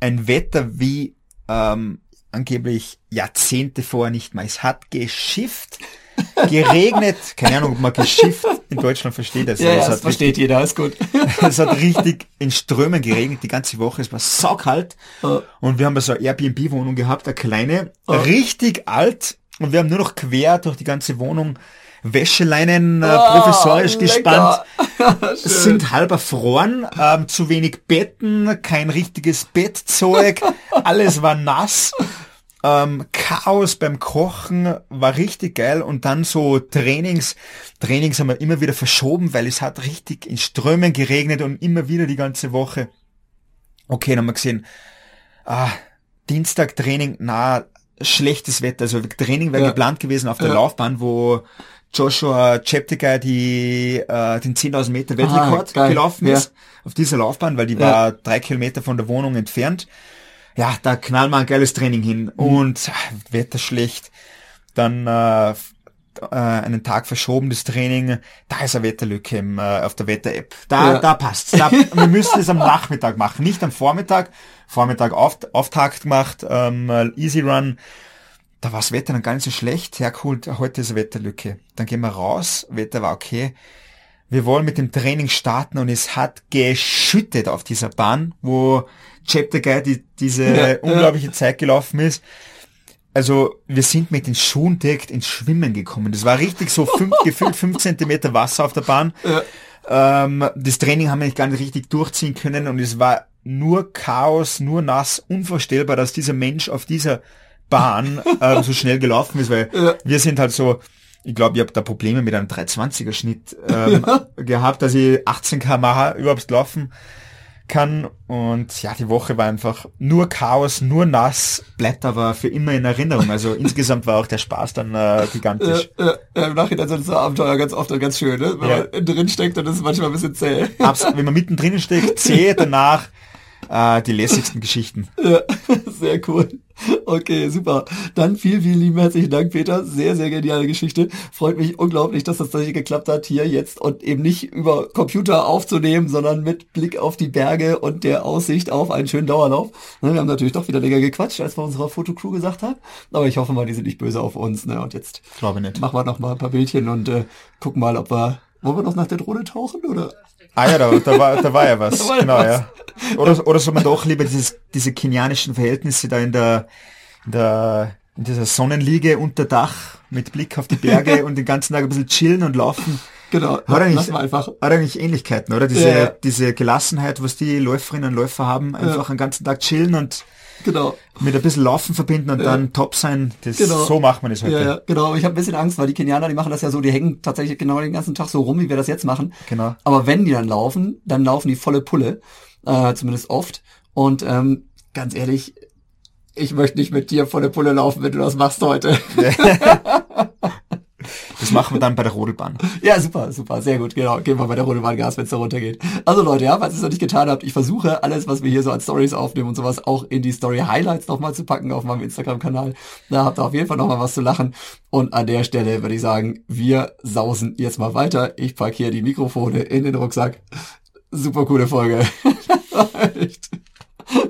ein Wetter wie ähm, angeblich Jahrzehnte vorher nicht mehr. Es hat geschifft geregnet, keine Ahnung, ob man geschifft in Deutschland versteht das. Ja, ja das versteht richtig, jeder, ist gut. es hat richtig in Strömen geregnet die ganze Woche, es war saukalt oh. und wir haben so eine Airbnb-Wohnung gehabt, eine kleine, oh. richtig alt und wir haben nur noch quer durch die ganze Wohnung Wäscheleinen äh, oh, provisorisch gespannt. sind halb erfroren, ähm, zu wenig Betten, kein richtiges Bettzeug, alles war nass ähm, Chaos beim Kochen war richtig geil und dann so Trainings, Trainings haben wir immer wieder verschoben, weil es hat richtig in Strömen geregnet und immer wieder die ganze Woche. Okay, dann haben wir gesehen, ah, Dienstag Training, na, schlechtes Wetter. Also Training wäre ja. geplant gewesen auf der ja. Laufbahn, wo Joshua Cheptegei die, äh, den 10.000 Meter Weltrekord ah, gelaufen ist. Ja. Auf dieser Laufbahn, weil die war drei Kilometer von der Wohnung entfernt ja, da knallen wir ein geiles Training hin mhm. und äh, Wetter schlecht. Dann äh, äh, einen Tag verschoben das Training. Da ist eine Wetterlücke im, äh, auf der Wetter-App. Da, ja. da passt's. Da, wir müssen es am Nachmittag machen, nicht am Vormittag. Vormittag auf, Auftakt gemacht, ähm, Easy Run. Da war das Wetter dann gar nicht so schlecht. Cool, heute ist eine Wetterlücke. Dann gehen wir raus. Wetter war okay. Wir wollen mit dem Training starten und es hat geschüttet auf dieser Bahn, wo Chapter Guy die, diese ja, unglaubliche ja. Zeit gelaufen ist. Also wir sind mit den Schuhen direkt ins Schwimmen gekommen. Das war richtig so fünf, gefühlt fünf Zentimeter Wasser auf der Bahn. Ja. Ähm, das Training haben wir nicht gar nicht richtig durchziehen können und es war nur Chaos, nur nass, unvorstellbar, dass dieser Mensch auf dieser Bahn ähm, so schnell gelaufen ist, weil ja. wir sind halt so, ich glaube, ich habe da Probleme mit einem 320er Schnitt ähm, gehabt, dass ich 18 km/h überhaupt laufen kann. Und ja, die Woche war einfach nur Chaos, nur nass, bleibt aber für immer in Erinnerung. Also insgesamt war auch der Spaß dann äh, gigantisch. Ja, ja, Im Nachhinein sind so Abenteuer ganz oft ganz schön, ne? Wenn ja. man drin steckt, dann ist es manchmal ein bisschen zäh. Absolut, wenn man mittendrin steckt, zäh, danach äh, die lässigsten Geschichten. Ja, sehr cool. Okay, super. Dann vielen, vielen lieben herzlichen Dank, Peter. Sehr, sehr geniale Geschichte. Freut mich unglaublich, dass das tatsächlich geklappt hat, hier jetzt und eben nicht über Computer aufzunehmen, sondern mit Blick auf die Berge und der Aussicht auf einen schönen Dauerlauf. Ne, wir haben natürlich doch wieder länger gequatscht, als wir unserer Fotocrew gesagt haben. Aber ich hoffe mal, die sind nicht böse auf uns. Ne? Und jetzt Glaube nicht. machen wir noch mal ein paar Bildchen und äh, gucken mal, ob wir wollen wir noch nach der Drohne tauchen, oder? Ah ja, da, da, war, da war ja was. War genau, was. ja. Oder, oder soll man doch lieber dieses, diese kenianischen Verhältnisse da in der, in der, in dieser Sonnenliege unter Dach mit Blick auf die Berge und den ganzen Tag ein bisschen chillen und laufen. Genau. Hat eigentlich, einfach. hat eigentlich Ähnlichkeiten, oder? Diese, ja. diese Gelassenheit, was die Läuferinnen und Läufer haben, einfach ja. den ganzen Tag chillen und Genau. Mit ein bisschen Laufen verbinden und ja. dann top sein. Das, genau. So macht man das heute. Ja, ja, genau. Ich habe ein bisschen Angst, weil die Kenianer, die machen das ja so, die hängen tatsächlich genau den ganzen Tag so rum, wie wir das jetzt machen. Genau. Aber wenn die dann laufen, dann laufen die volle Pulle. Äh, zumindest oft. Und ähm, ganz ehrlich, ich möchte nicht mit dir volle Pulle laufen, wenn du das machst heute. Das machen wir dann bei der Rodelbahn. Ja, super, super, sehr gut, genau. Geben wir bei der Rodelbahn Gas, wenn es da runtergeht. Also Leute, ja, falls ihr es noch nicht getan habt, ich versuche alles, was wir hier so als Stories aufnehmen und sowas, auch in die Story Highlights nochmal zu packen auf meinem Instagram-Kanal. Da habt ihr auf jeden Fall nochmal was zu lachen. Und an der Stelle würde ich sagen, wir sausen jetzt mal weiter. Ich packe hier die Mikrofone in den Rucksack. Super coole Folge. Echt.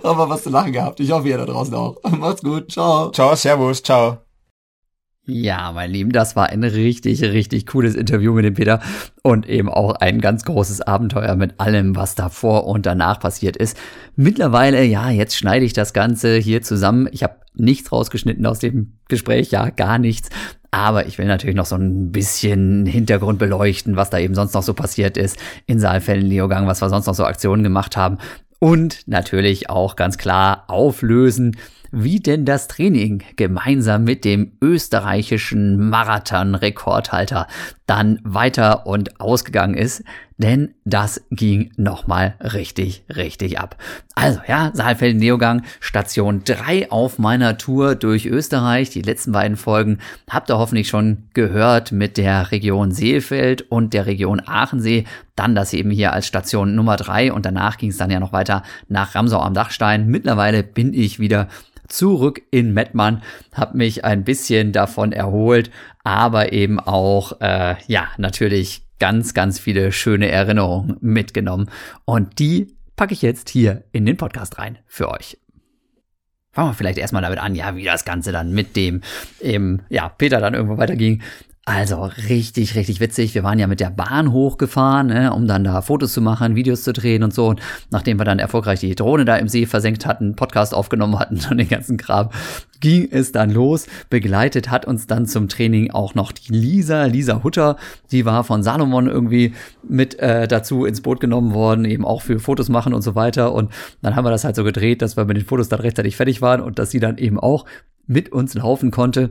Aber was zu lachen gehabt. Ich hoffe, ihr da draußen auch. Macht's gut. Ciao. Ciao, servus, ciao. Ja, mein Lieben, das war ein richtig, richtig cooles Interview mit dem Peter und eben auch ein ganz großes Abenteuer mit allem, was davor und danach passiert ist. Mittlerweile, ja, jetzt schneide ich das Ganze hier zusammen. Ich habe nichts rausgeschnitten aus dem Gespräch, ja, gar nichts. Aber ich will natürlich noch so ein bisschen Hintergrund beleuchten, was da eben sonst noch so passiert ist in Saalfällen, Leogang, was wir sonst noch so Aktionen gemacht haben. Und natürlich auch ganz klar auflösen, wie denn das Training gemeinsam mit dem österreichischen Marathon-Rekordhalter dann weiter und ausgegangen ist, denn das ging nochmal richtig, richtig ab. Also ja, Saalfelden-Neogang, Station 3 auf meiner Tour durch Österreich. Die letzten beiden Folgen habt ihr hoffentlich schon gehört mit der Region Seefeld und der Region Aachensee. Dann das eben hier als Station Nummer 3 und danach ging es dann ja noch weiter nach Ramsau am Dachstein. Mittlerweile bin ich wieder zurück in Mettmann, habe mich ein bisschen davon erholt, aber eben auch, äh, ja, natürlich ganz, ganz viele schöne Erinnerungen mitgenommen. Und die packe ich jetzt hier in den Podcast rein für euch. Fangen wir vielleicht erstmal damit an, ja, wie das Ganze dann mit dem, eben, ja, Peter dann irgendwo weiterging. Also richtig, richtig witzig. Wir waren ja mit der Bahn hochgefahren, ne, um dann da Fotos zu machen, Videos zu drehen und so. Und nachdem wir dann erfolgreich die Drohne da im See versenkt hatten, Podcast aufgenommen hatten und den ganzen Kram, ging es dann los. Begleitet hat uns dann zum Training auch noch die Lisa, Lisa Hutter. Die war von Salomon irgendwie mit äh, dazu ins Boot genommen worden, eben auch für Fotos machen und so weiter. Und dann haben wir das halt so gedreht, dass wir mit den Fotos dann rechtzeitig fertig waren und dass sie dann eben auch mit uns laufen konnte.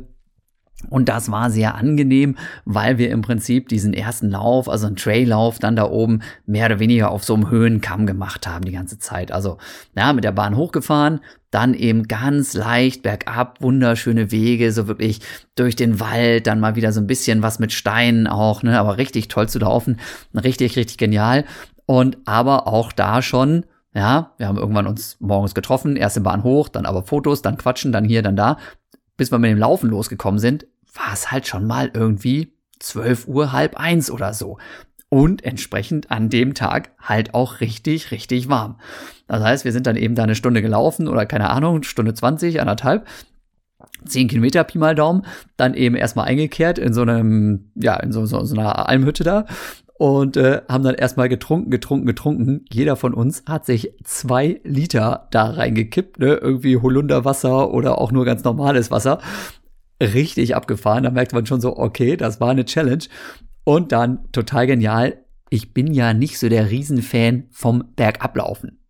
Und das war sehr angenehm, weil wir im Prinzip diesen ersten Lauf, also einen Traillauf, dann da oben mehr oder weniger auf so einem Höhenkamm gemacht haben die ganze Zeit. Also, ja, mit der Bahn hochgefahren, dann eben ganz leicht bergab, wunderschöne Wege, so wirklich durch den Wald, dann mal wieder so ein bisschen was mit Steinen auch, ne, aber richtig toll zu laufen, richtig, richtig genial. Und aber auch da schon ja, wir haben irgendwann uns morgens getroffen, erste Bahn hoch, dann aber Fotos, dann quatschen, dann hier, dann da bis wir mit dem Laufen losgekommen sind, war es halt schon mal irgendwie 12 Uhr, halb eins oder so. Und entsprechend an dem Tag halt auch richtig, richtig warm. Das heißt, wir sind dann eben da eine Stunde gelaufen oder keine Ahnung, Stunde 20, anderthalb. 10 Kilometer Pi mal Daumen, dann eben erstmal eingekehrt in so einem, ja, in so, so, so einer Almhütte da und äh, haben dann erstmal getrunken, getrunken, getrunken. Jeder von uns hat sich zwei Liter da reingekippt, ne? Irgendwie Holunderwasser oder auch nur ganz normales Wasser. Richtig abgefahren. Da merkt man schon so, okay, das war eine Challenge. Und dann total genial. Ich bin ja nicht so der Riesenfan vom Bergablaufen.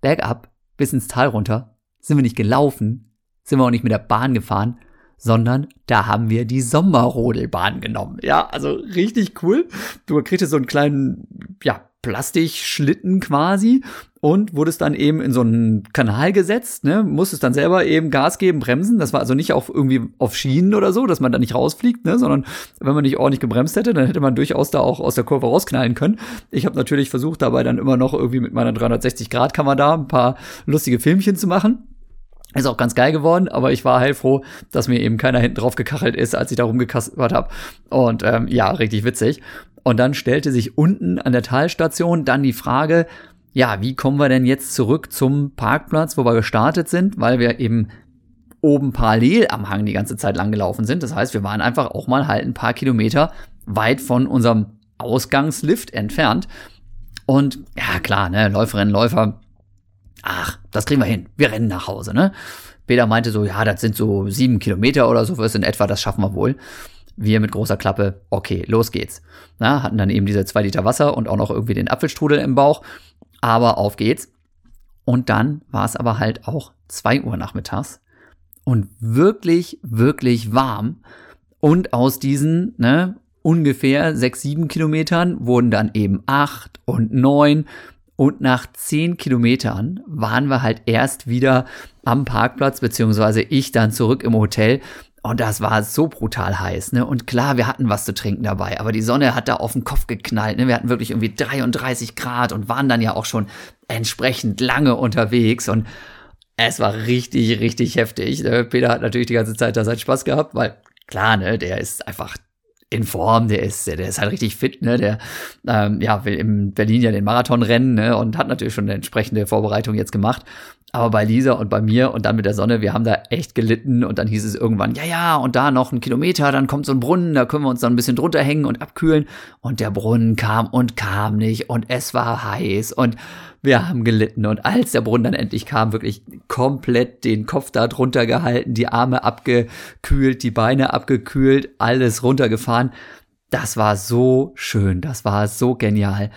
Bergab bis ins Tal runter sind wir nicht gelaufen, sind wir auch nicht mit der Bahn gefahren, sondern da haben wir die Sommerrodelbahn genommen. Ja, also richtig cool. Du kriegst so einen kleinen, ja, Plastikschlitten quasi und wurdest dann eben in so einen Kanal gesetzt, ne, musstest dann selber eben Gas geben, bremsen. Das war also nicht auf irgendwie auf Schienen oder so, dass man da nicht rausfliegt, ne, sondern wenn man nicht ordentlich gebremst hätte, dann hätte man durchaus da auch aus der Kurve rausknallen können. Ich habe natürlich versucht, dabei dann immer noch irgendwie mit meiner 360 Grad Kamera ein paar lustige Filmchen zu machen. Ist auch ganz geil geworden, aber ich war heilfroh, dass mir eben keiner hinten drauf gekachelt ist, als ich da rumgekaspert habe. Und ähm, ja, richtig witzig. Und dann stellte sich unten an der Talstation dann die Frage, ja, wie kommen wir denn jetzt zurück zum Parkplatz, wo wir gestartet sind, weil wir eben oben parallel am Hang die ganze Zeit lang gelaufen sind. Das heißt, wir waren einfach auch mal halt ein paar Kilometer weit von unserem Ausgangslift entfernt. Und ja, klar, ne, Läuferinnen, Läufer ach, das kriegen wir hin, wir rennen nach Hause, ne? Peter meinte so, ja, das sind so sieben Kilometer oder so was in etwa, das schaffen wir wohl. Wir mit großer Klappe, okay, los geht's. Na, hatten dann eben diese zwei Liter Wasser und auch noch irgendwie den Apfelstrudel im Bauch. Aber auf geht's. Und dann war es aber halt auch zwei Uhr nachmittags und wirklich, wirklich warm. Und aus diesen, ne, ungefähr sechs, sieben Kilometern wurden dann eben acht und neun und nach zehn Kilometern waren wir halt erst wieder am Parkplatz, beziehungsweise ich dann zurück im Hotel. Und das war so brutal heiß, ne? Und klar, wir hatten was zu trinken dabei, aber die Sonne hat da auf den Kopf geknallt, ne? Wir hatten wirklich irgendwie 33 Grad und waren dann ja auch schon entsprechend lange unterwegs und es war richtig, richtig heftig. Ne? Peter hat natürlich die ganze Zeit da seinen Spaß gehabt, weil klar, ne, der ist einfach in Form, der ist, der ist halt richtig fit, ne? Der ähm, ja, will in Berlin ja den Marathon rennen, ne? Und hat natürlich schon eine entsprechende Vorbereitung jetzt gemacht. Aber bei Lisa und bei mir und dann mit der Sonne, wir haben da echt gelitten und dann hieß es irgendwann, ja, ja, und da noch ein Kilometer, dann kommt so ein Brunnen, da können wir uns dann ein bisschen drunter hängen und abkühlen. Und der Brunnen kam und kam nicht und es war heiß und wir haben gelitten. Und als der Brunnen dann endlich kam, wirklich komplett den Kopf da drunter gehalten, die Arme abgekühlt, die Beine abgekühlt, alles runtergefahren. Das war so schön, das war so genial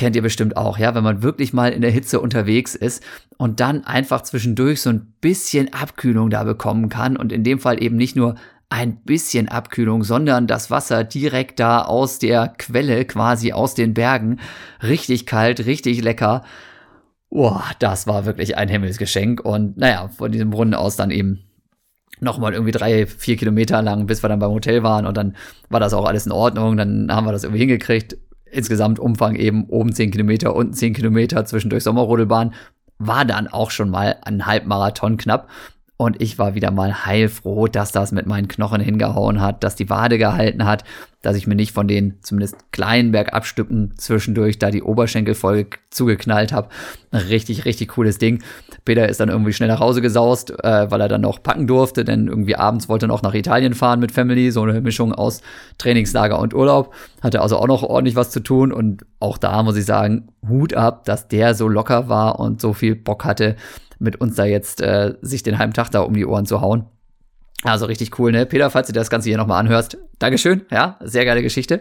kennt ihr bestimmt auch, ja, wenn man wirklich mal in der Hitze unterwegs ist und dann einfach zwischendurch so ein bisschen Abkühlung da bekommen kann und in dem Fall eben nicht nur ein bisschen Abkühlung, sondern das Wasser direkt da aus der Quelle, quasi aus den Bergen, richtig kalt, richtig lecker. Boah, das war wirklich ein Himmelsgeschenk und naja, von diesem Brunnen aus dann eben nochmal irgendwie drei, vier Kilometer lang, bis wir dann beim Hotel waren und dann war das auch alles in Ordnung, dann haben wir das irgendwie hingekriegt. Insgesamt Umfang eben oben zehn Kilometer, unten zehn Kilometer, zwischendurch Sommerrodelbahn, war dann auch schon mal ein Halbmarathon knapp. Und ich war wieder mal heilfroh, dass das mit meinen Knochen hingehauen hat, dass die Wade gehalten hat, dass ich mir nicht von den zumindest kleinen Bergabstücken zwischendurch da die Oberschenkel voll zugeknallt habe. Richtig, richtig cooles Ding. Peter ist dann irgendwie schnell nach Hause gesaust, äh, weil er dann noch packen durfte, denn irgendwie abends wollte er noch nach Italien fahren mit Family, so eine Mischung aus Trainingslager und Urlaub. Hatte also auch noch ordentlich was zu tun und auch da muss ich sagen, Hut ab, dass der so locker war und so viel Bock hatte, mit uns da jetzt äh, sich den halben Tag da um die Ohren zu hauen. Also richtig cool, ne? Peter, falls du das Ganze hier nochmal anhörst, Dankeschön, ja, sehr geile Geschichte.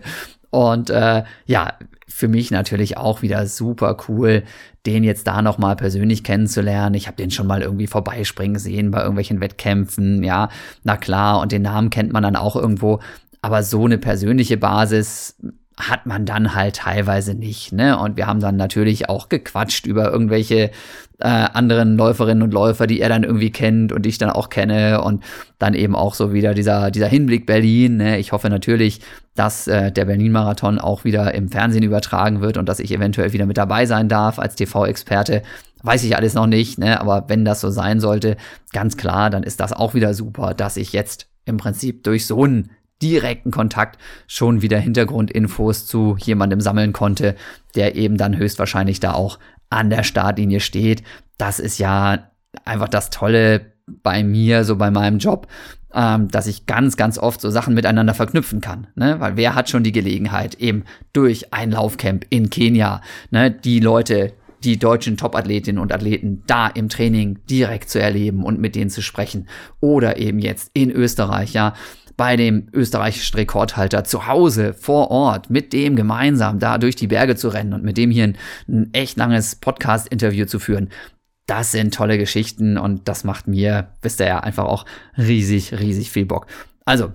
Und äh, ja, für mich natürlich auch wieder super cool, den jetzt da nochmal persönlich kennenzulernen. Ich habe den schon mal irgendwie vorbeispringen sehen bei irgendwelchen Wettkämpfen, ja, na klar, und den Namen kennt man dann auch irgendwo. Aber so eine persönliche Basis hat man dann halt teilweise nicht, ne? Und wir haben dann natürlich auch gequatscht über irgendwelche äh, anderen Läuferinnen und Läufer, die er dann irgendwie kennt und ich dann auch kenne und dann eben auch so wieder dieser dieser Hinblick Berlin. Ne? Ich hoffe natürlich, dass äh, der Berlin-Marathon auch wieder im Fernsehen übertragen wird und dass ich eventuell wieder mit dabei sein darf als TV-Experte. Weiß ich alles noch nicht, ne? aber wenn das so sein sollte, ganz klar, dann ist das auch wieder super, dass ich jetzt im Prinzip durch so einen direkten Kontakt schon wieder Hintergrundinfos zu jemandem sammeln konnte, der eben dann höchstwahrscheinlich da auch an der Startlinie steht. Das ist ja einfach das Tolle bei mir, so bei meinem Job, ähm, dass ich ganz, ganz oft so Sachen miteinander verknüpfen kann. Ne? Weil wer hat schon die Gelegenheit, eben durch ein Laufcamp in Kenia, ne, die Leute, die deutschen Top-Athletinnen und Athleten da im Training direkt zu erleben und mit denen zu sprechen. Oder eben jetzt in Österreich, ja, bei dem österreichischen Rekordhalter zu Hause vor Ort mit dem gemeinsam da durch die Berge zu rennen und mit dem hier ein, ein echt langes Podcast-Interview zu führen. Das sind tolle Geschichten und das macht mir, wisst ihr ja, einfach auch riesig, riesig viel Bock. Also,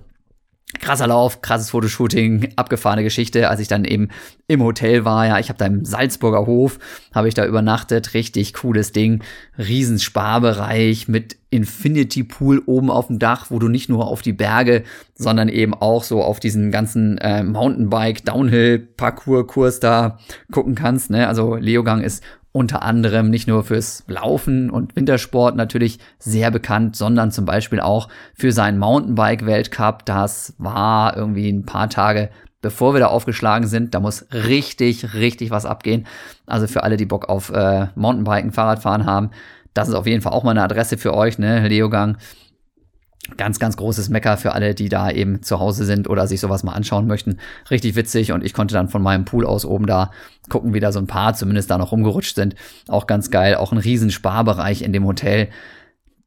krasser Lauf, krasses Fotoshooting, abgefahrene Geschichte, als ich dann eben im Hotel war, ja, ich habe da im Salzburger Hof, habe ich da übernachtet, richtig cooles Ding, riesen Sparbereich mit Infinity Pool oben auf dem Dach, wo du nicht nur auf die Berge, sondern eben auch so auf diesen ganzen äh, Mountainbike Downhill Parcours Kurs da gucken kannst, ne? Also Leogang ist unter anderem nicht nur fürs Laufen und Wintersport natürlich sehr bekannt, sondern zum Beispiel auch für seinen Mountainbike-Weltcup. Das war irgendwie ein paar Tage bevor wir da aufgeschlagen sind. Da muss richtig, richtig was abgehen. Also für alle, die Bock auf äh, Mountainbiken, Fahrradfahren haben, das ist auf jeden Fall auch mal eine Adresse für euch, ne? Leogang ganz, ganz großes Mecker für alle, die da eben zu Hause sind oder sich sowas mal anschauen möchten. Richtig witzig und ich konnte dann von meinem Pool aus oben da gucken, wie da so ein paar zumindest da noch rumgerutscht sind. Auch ganz geil. Auch ein riesen Sparbereich in dem Hotel,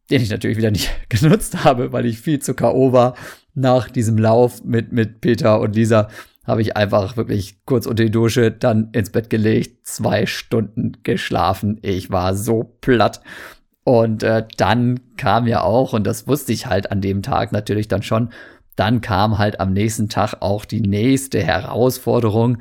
den ich natürlich wieder nicht genutzt habe, weil ich viel zu K.O. war. Nach diesem Lauf mit, mit Peter und Lisa habe ich einfach wirklich kurz unter die Dusche, dann ins Bett gelegt, zwei Stunden geschlafen. Ich war so platt. Und äh, dann kam ja auch, und das wusste ich halt an dem Tag natürlich dann schon, dann kam halt am nächsten Tag auch die nächste Herausforderung,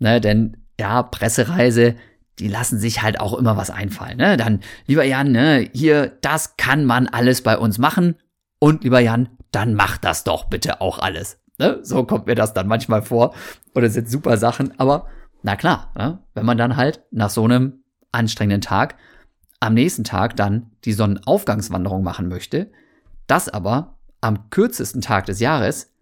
ne, denn ja, Pressereise, die lassen sich halt auch immer was einfallen, ne? Dann, lieber Jan, ne, hier, das kann man alles bei uns machen. Und lieber Jan, dann mach das doch bitte auch alles. Ne? So kommt mir das dann manchmal vor. Es sind super Sachen, aber na klar, ne? wenn man dann halt nach so einem anstrengenden Tag am nächsten Tag dann die Sonnenaufgangswanderung machen möchte, das aber am kürzesten Tag des Jahres,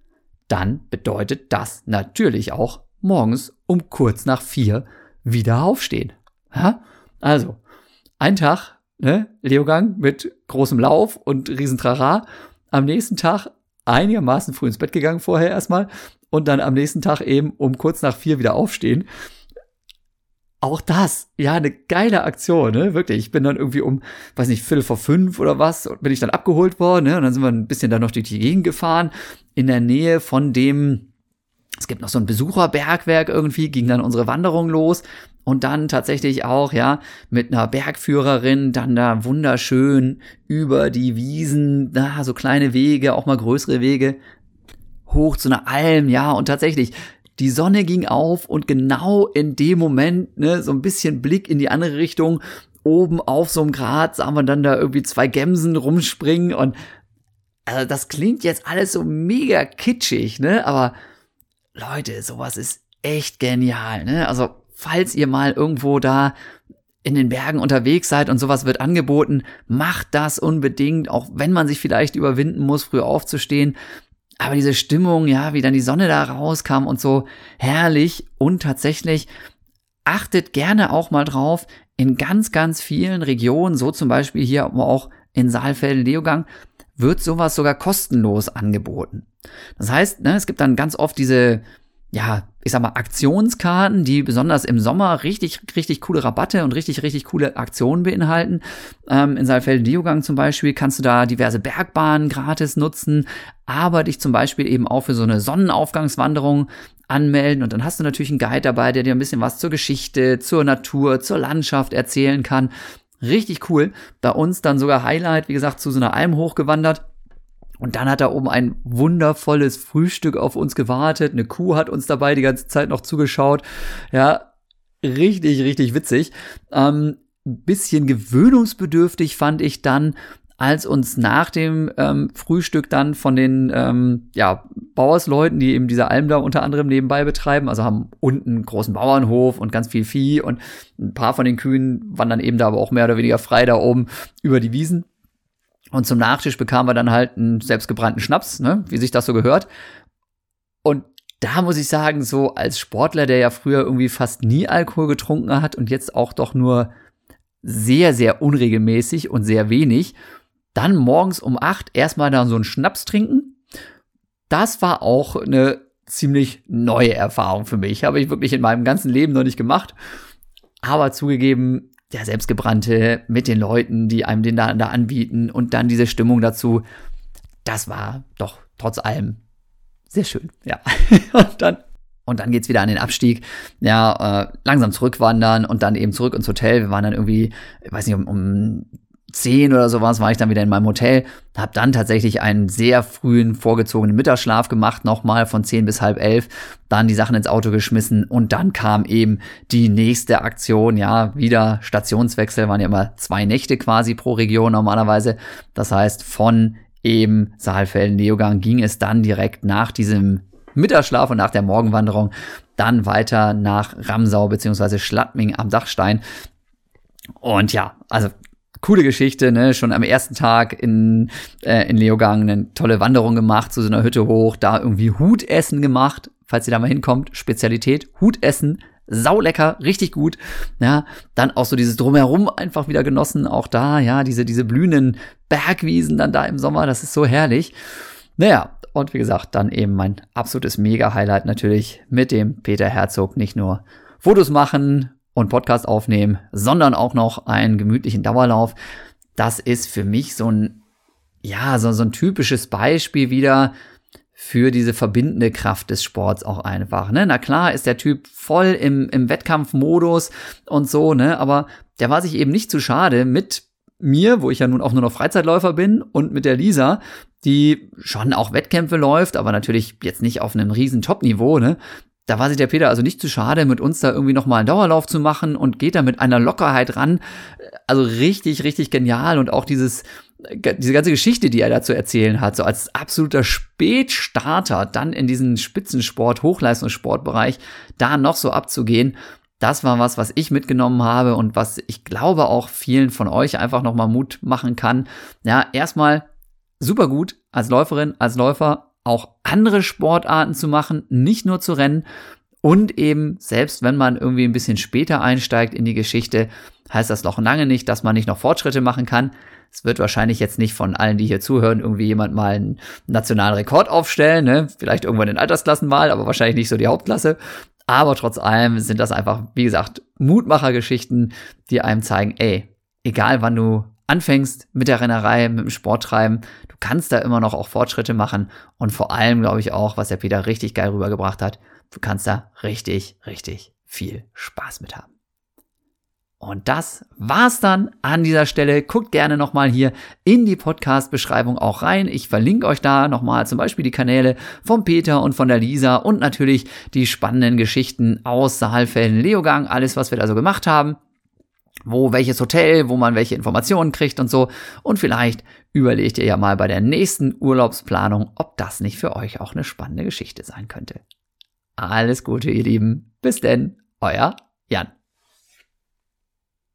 dann bedeutet das natürlich auch morgens um kurz nach vier wieder aufstehen. Ja? Also, ein Tag, ne, Leogang mit großem Lauf und Riesentrara, am nächsten Tag einigermaßen früh ins Bett gegangen vorher erstmal und dann am nächsten Tag eben um kurz nach vier wieder aufstehen auch das, ja, eine geile Aktion, ne? Wirklich. Ich bin dann irgendwie um, weiß nicht, Viertel vor fünf oder was, bin ich dann abgeholt worden, ne? Und dann sind wir ein bisschen dann noch durch die Gegend gefahren, in der Nähe von dem, es gibt noch so ein Besucherbergwerk irgendwie, ging dann unsere Wanderung los. und dann tatsächlich auch, ja, mit einer Bergführerin dann da wunderschön über die Wiesen, da so kleine Wege, auch mal größere Wege, hoch zu einer Alm, ja, und tatsächlich, die Sonne ging auf und genau in dem Moment, ne, so ein bisschen Blick in die andere Richtung, oben auf so einem Grat sah man dann da irgendwie zwei Gemsen rumspringen und also das klingt jetzt alles so mega kitschig, ne, aber Leute, sowas ist echt genial, ne, also falls ihr mal irgendwo da in den Bergen unterwegs seid und sowas wird angeboten, macht das unbedingt, auch wenn man sich vielleicht überwinden muss, früh aufzustehen. Aber diese Stimmung, ja, wie dann die Sonne da rauskam und so herrlich und tatsächlich achtet gerne auch mal drauf, in ganz, ganz vielen Regionen, so zum Beispiel hier auch in Saalfeld-Leogang, wird sowas sogar kostenlos angeboten. Das heißt, ne, es gibt dann ganz oft diese, ja, ich sag mal, Aktionskarten, die besonders im Sommer richtig, richtig coole Rabatte und richtig, richtig coole Aktionen beinhalten. Ähm, in Saalfeld-Diogang zum Beispiel kannst du da diverse Bergbahnen gratis nutzen, aber dich zum Beispiel eben auch für so eine Sonnenaufgangswanderung anmelden und dann hast du natürlich einen Guide dabei, der dir ein bisschen was zur Geschichte, zur Natur, zur Landschaft erzählen kann. Richtig cool. Bei uns dann sogar Highlight, wie gesagt, zu so einer Alm hochgewandert und dann hat da oben ein wundervolles Frühstück auf uns gewartet. Eine Kuh hat uns dabei die ganze Zeit noch zugeschaut. Ja, richtig, richtig witzig. Ähm, bisschen gewöhnungsbedürftig fand ich dann, als uns nach dem ähm, Frühstück dann von den ähm, ja, Bauersleuten, die eben diese Alm da unter anderem nebenbei betreiben, also haben unten einen großen Bauernhof und ganz viel Vieh und ein paar von den Kühen waren dann eben da aber auch mehr oder weniger frei da oben über die Wiesen. Und zum Nachtisch bekamen wir dann halt einen selbstgebrannten Schnaps, ne, wie sich das so gehört. Und da muss ich sagen, so als Sportler, der ja früher irgendwie fast nie Alkohol getrunken hat und jetzt auch doch nur sehr, sehr unregelmäßig und sehr wenig, dann morgens um acht erstmal dann so einen Schnaps trinken. Das war auch eine ziemlich neue Erfahrung für mich. Habe ich wirklich in meinem ganzen Leben noch nicht gemacht. Aber zugegeben, der selbstgebrannte mit den Leuten, die einem den da, da anbieten und dann diese Stimmung dazu, das war doch trotz allem sehr schön, ja. und dann und dann geht's wieder an den Abstieg. Ja, äh, langsam zurückwandern und dann eben zurück ins Hotel. Wir waren dann irgendwie, ich weiß nicht, um, um zehn oder sowas war ich dann wieder in meinem Hotel, habe dann tatsächlich einen sehr frühen vorgezogenen Mittagsschlaf gemacht, nochmal von zehn bis halb elf, dann die Sachen ins Auto geschmissen und dann kam eben die nächste Aktion, ja, wieder Stationswechsel, waren ja immer zwei Nächte quasi pro Region normalerweise. Das heißt, von eben Saalfelden, Neogang ging es dann direkt nach diesem Mittagsschlaf und nach der Morgenwanderung dann weiter nach Ramsau beziehungsweise Schlattming am Dachstein. Und ja, also coole Geschichte, ne? Schon am ersten Tag in, äh, in Leogang eine tolle Wanderung gemacht, zu so einer Hütte hoch, da irgendwie Hutessen gemacht, falls ihr da mal hinkommt, Spezialität, Hutessen, saulecker, richtig gut, ja, dann auch so dieses Drumherum einfach wieder genossen, auch da, ja, diese, diese blühenden Bergwiesen dann da im Sommer, das ist so herrlich. Naja, und wie gesagt, dann eben mein absolutes Mega-Highlight natürlich mit dem Peter Herzog, nicht nur Fotos machen, und Podcast aufnehmen, sondern auch noch einen gemütlichen Dauerlauf. Das ist für mich so ein, ja, so, so ein typisches Beispiel wieder für diese verbindende Kraft des Sports auch einfach. Ne? Na klar ist der Typ voll im, im Wettkampfmodus und so, ne? Aber der war sich eben nicht zu schade mit mir, wo ich ja nun auch nur noch Freizeitläufer bin, und mit der Lisa, die schon auch Wettkämpfe läuft, aber natürlich jetzt nicht auf einem riesen Top-Niveau, ne? Da war sich der Peter also nicht zu schade, mit uns da irgendwie nochmal einen Dauerlauf zu machen und geht da mit einer Lockerheit ran. Also richtig, richtig genial und auch dieses, diese ganze Geschichte, die er da zu erzählen hat, so als absoluter Spätstarter dann in diesen Spitzensport, Hochleistungssportbereich, da noch so abzugehen. Das war was, was ich mitgenommen habe und was ich glaube auch vielen von euch einfach nochmal Mut machen kann. Ja, erstmal super gut als Läuferin, als Läufer auch andere Sportarten zu machen, nicht nur zu rennen. Und eben, selbst wenn man irgendwie ein bisschen später einsteigt in die Geschichte, heißt das noch lange nicht, dass man nicht noch Fortschritte machen kann. Es wird wahrscheinlich jetzt nicht von allen, die hier zuhören, irgendwie jemand mal einen nationalen Rekord aufstellen, ne? Vielleicht irgendwann in Altersklassen mal, aber wahrscheinlich nicht so die Hauptklasse. Aber trotz allem sind das einfach, wie gesagt, Mutmachergeschichten, die einem zeigen, ey, egal wann du anfängst mit der Rennerei, mit dem Sporttreiben, du kannst da immer noch auch Fortschritte machen und vor allem glaube ich auch, was der Peter richtig geil rübergebracht hat, du kannst da richtig, richtig viel Spaß mit haben. Und das war's dann an dieser Stelle. Guckt gerne nochmal hier in die Podcast-Beschreibung auch rein. Ich verlinke euch da nochmal zum Beispiel die Kanäle von Peter und von der Lisa und natürlich die spannenden Geschichten aus Saalfelden, Leogang, alles, was wir da so gemacht haben wo welches Hotel, wo man welche Informationen kriegt und so. Und vielleicht überlegt ihr ja mal bei der nächsten Urlaubsplanung, ob das nicht für euch auch eine spannende Geschichte sein könnte. Alles Gute, ihr Lieben. Bis denn, euer Jan.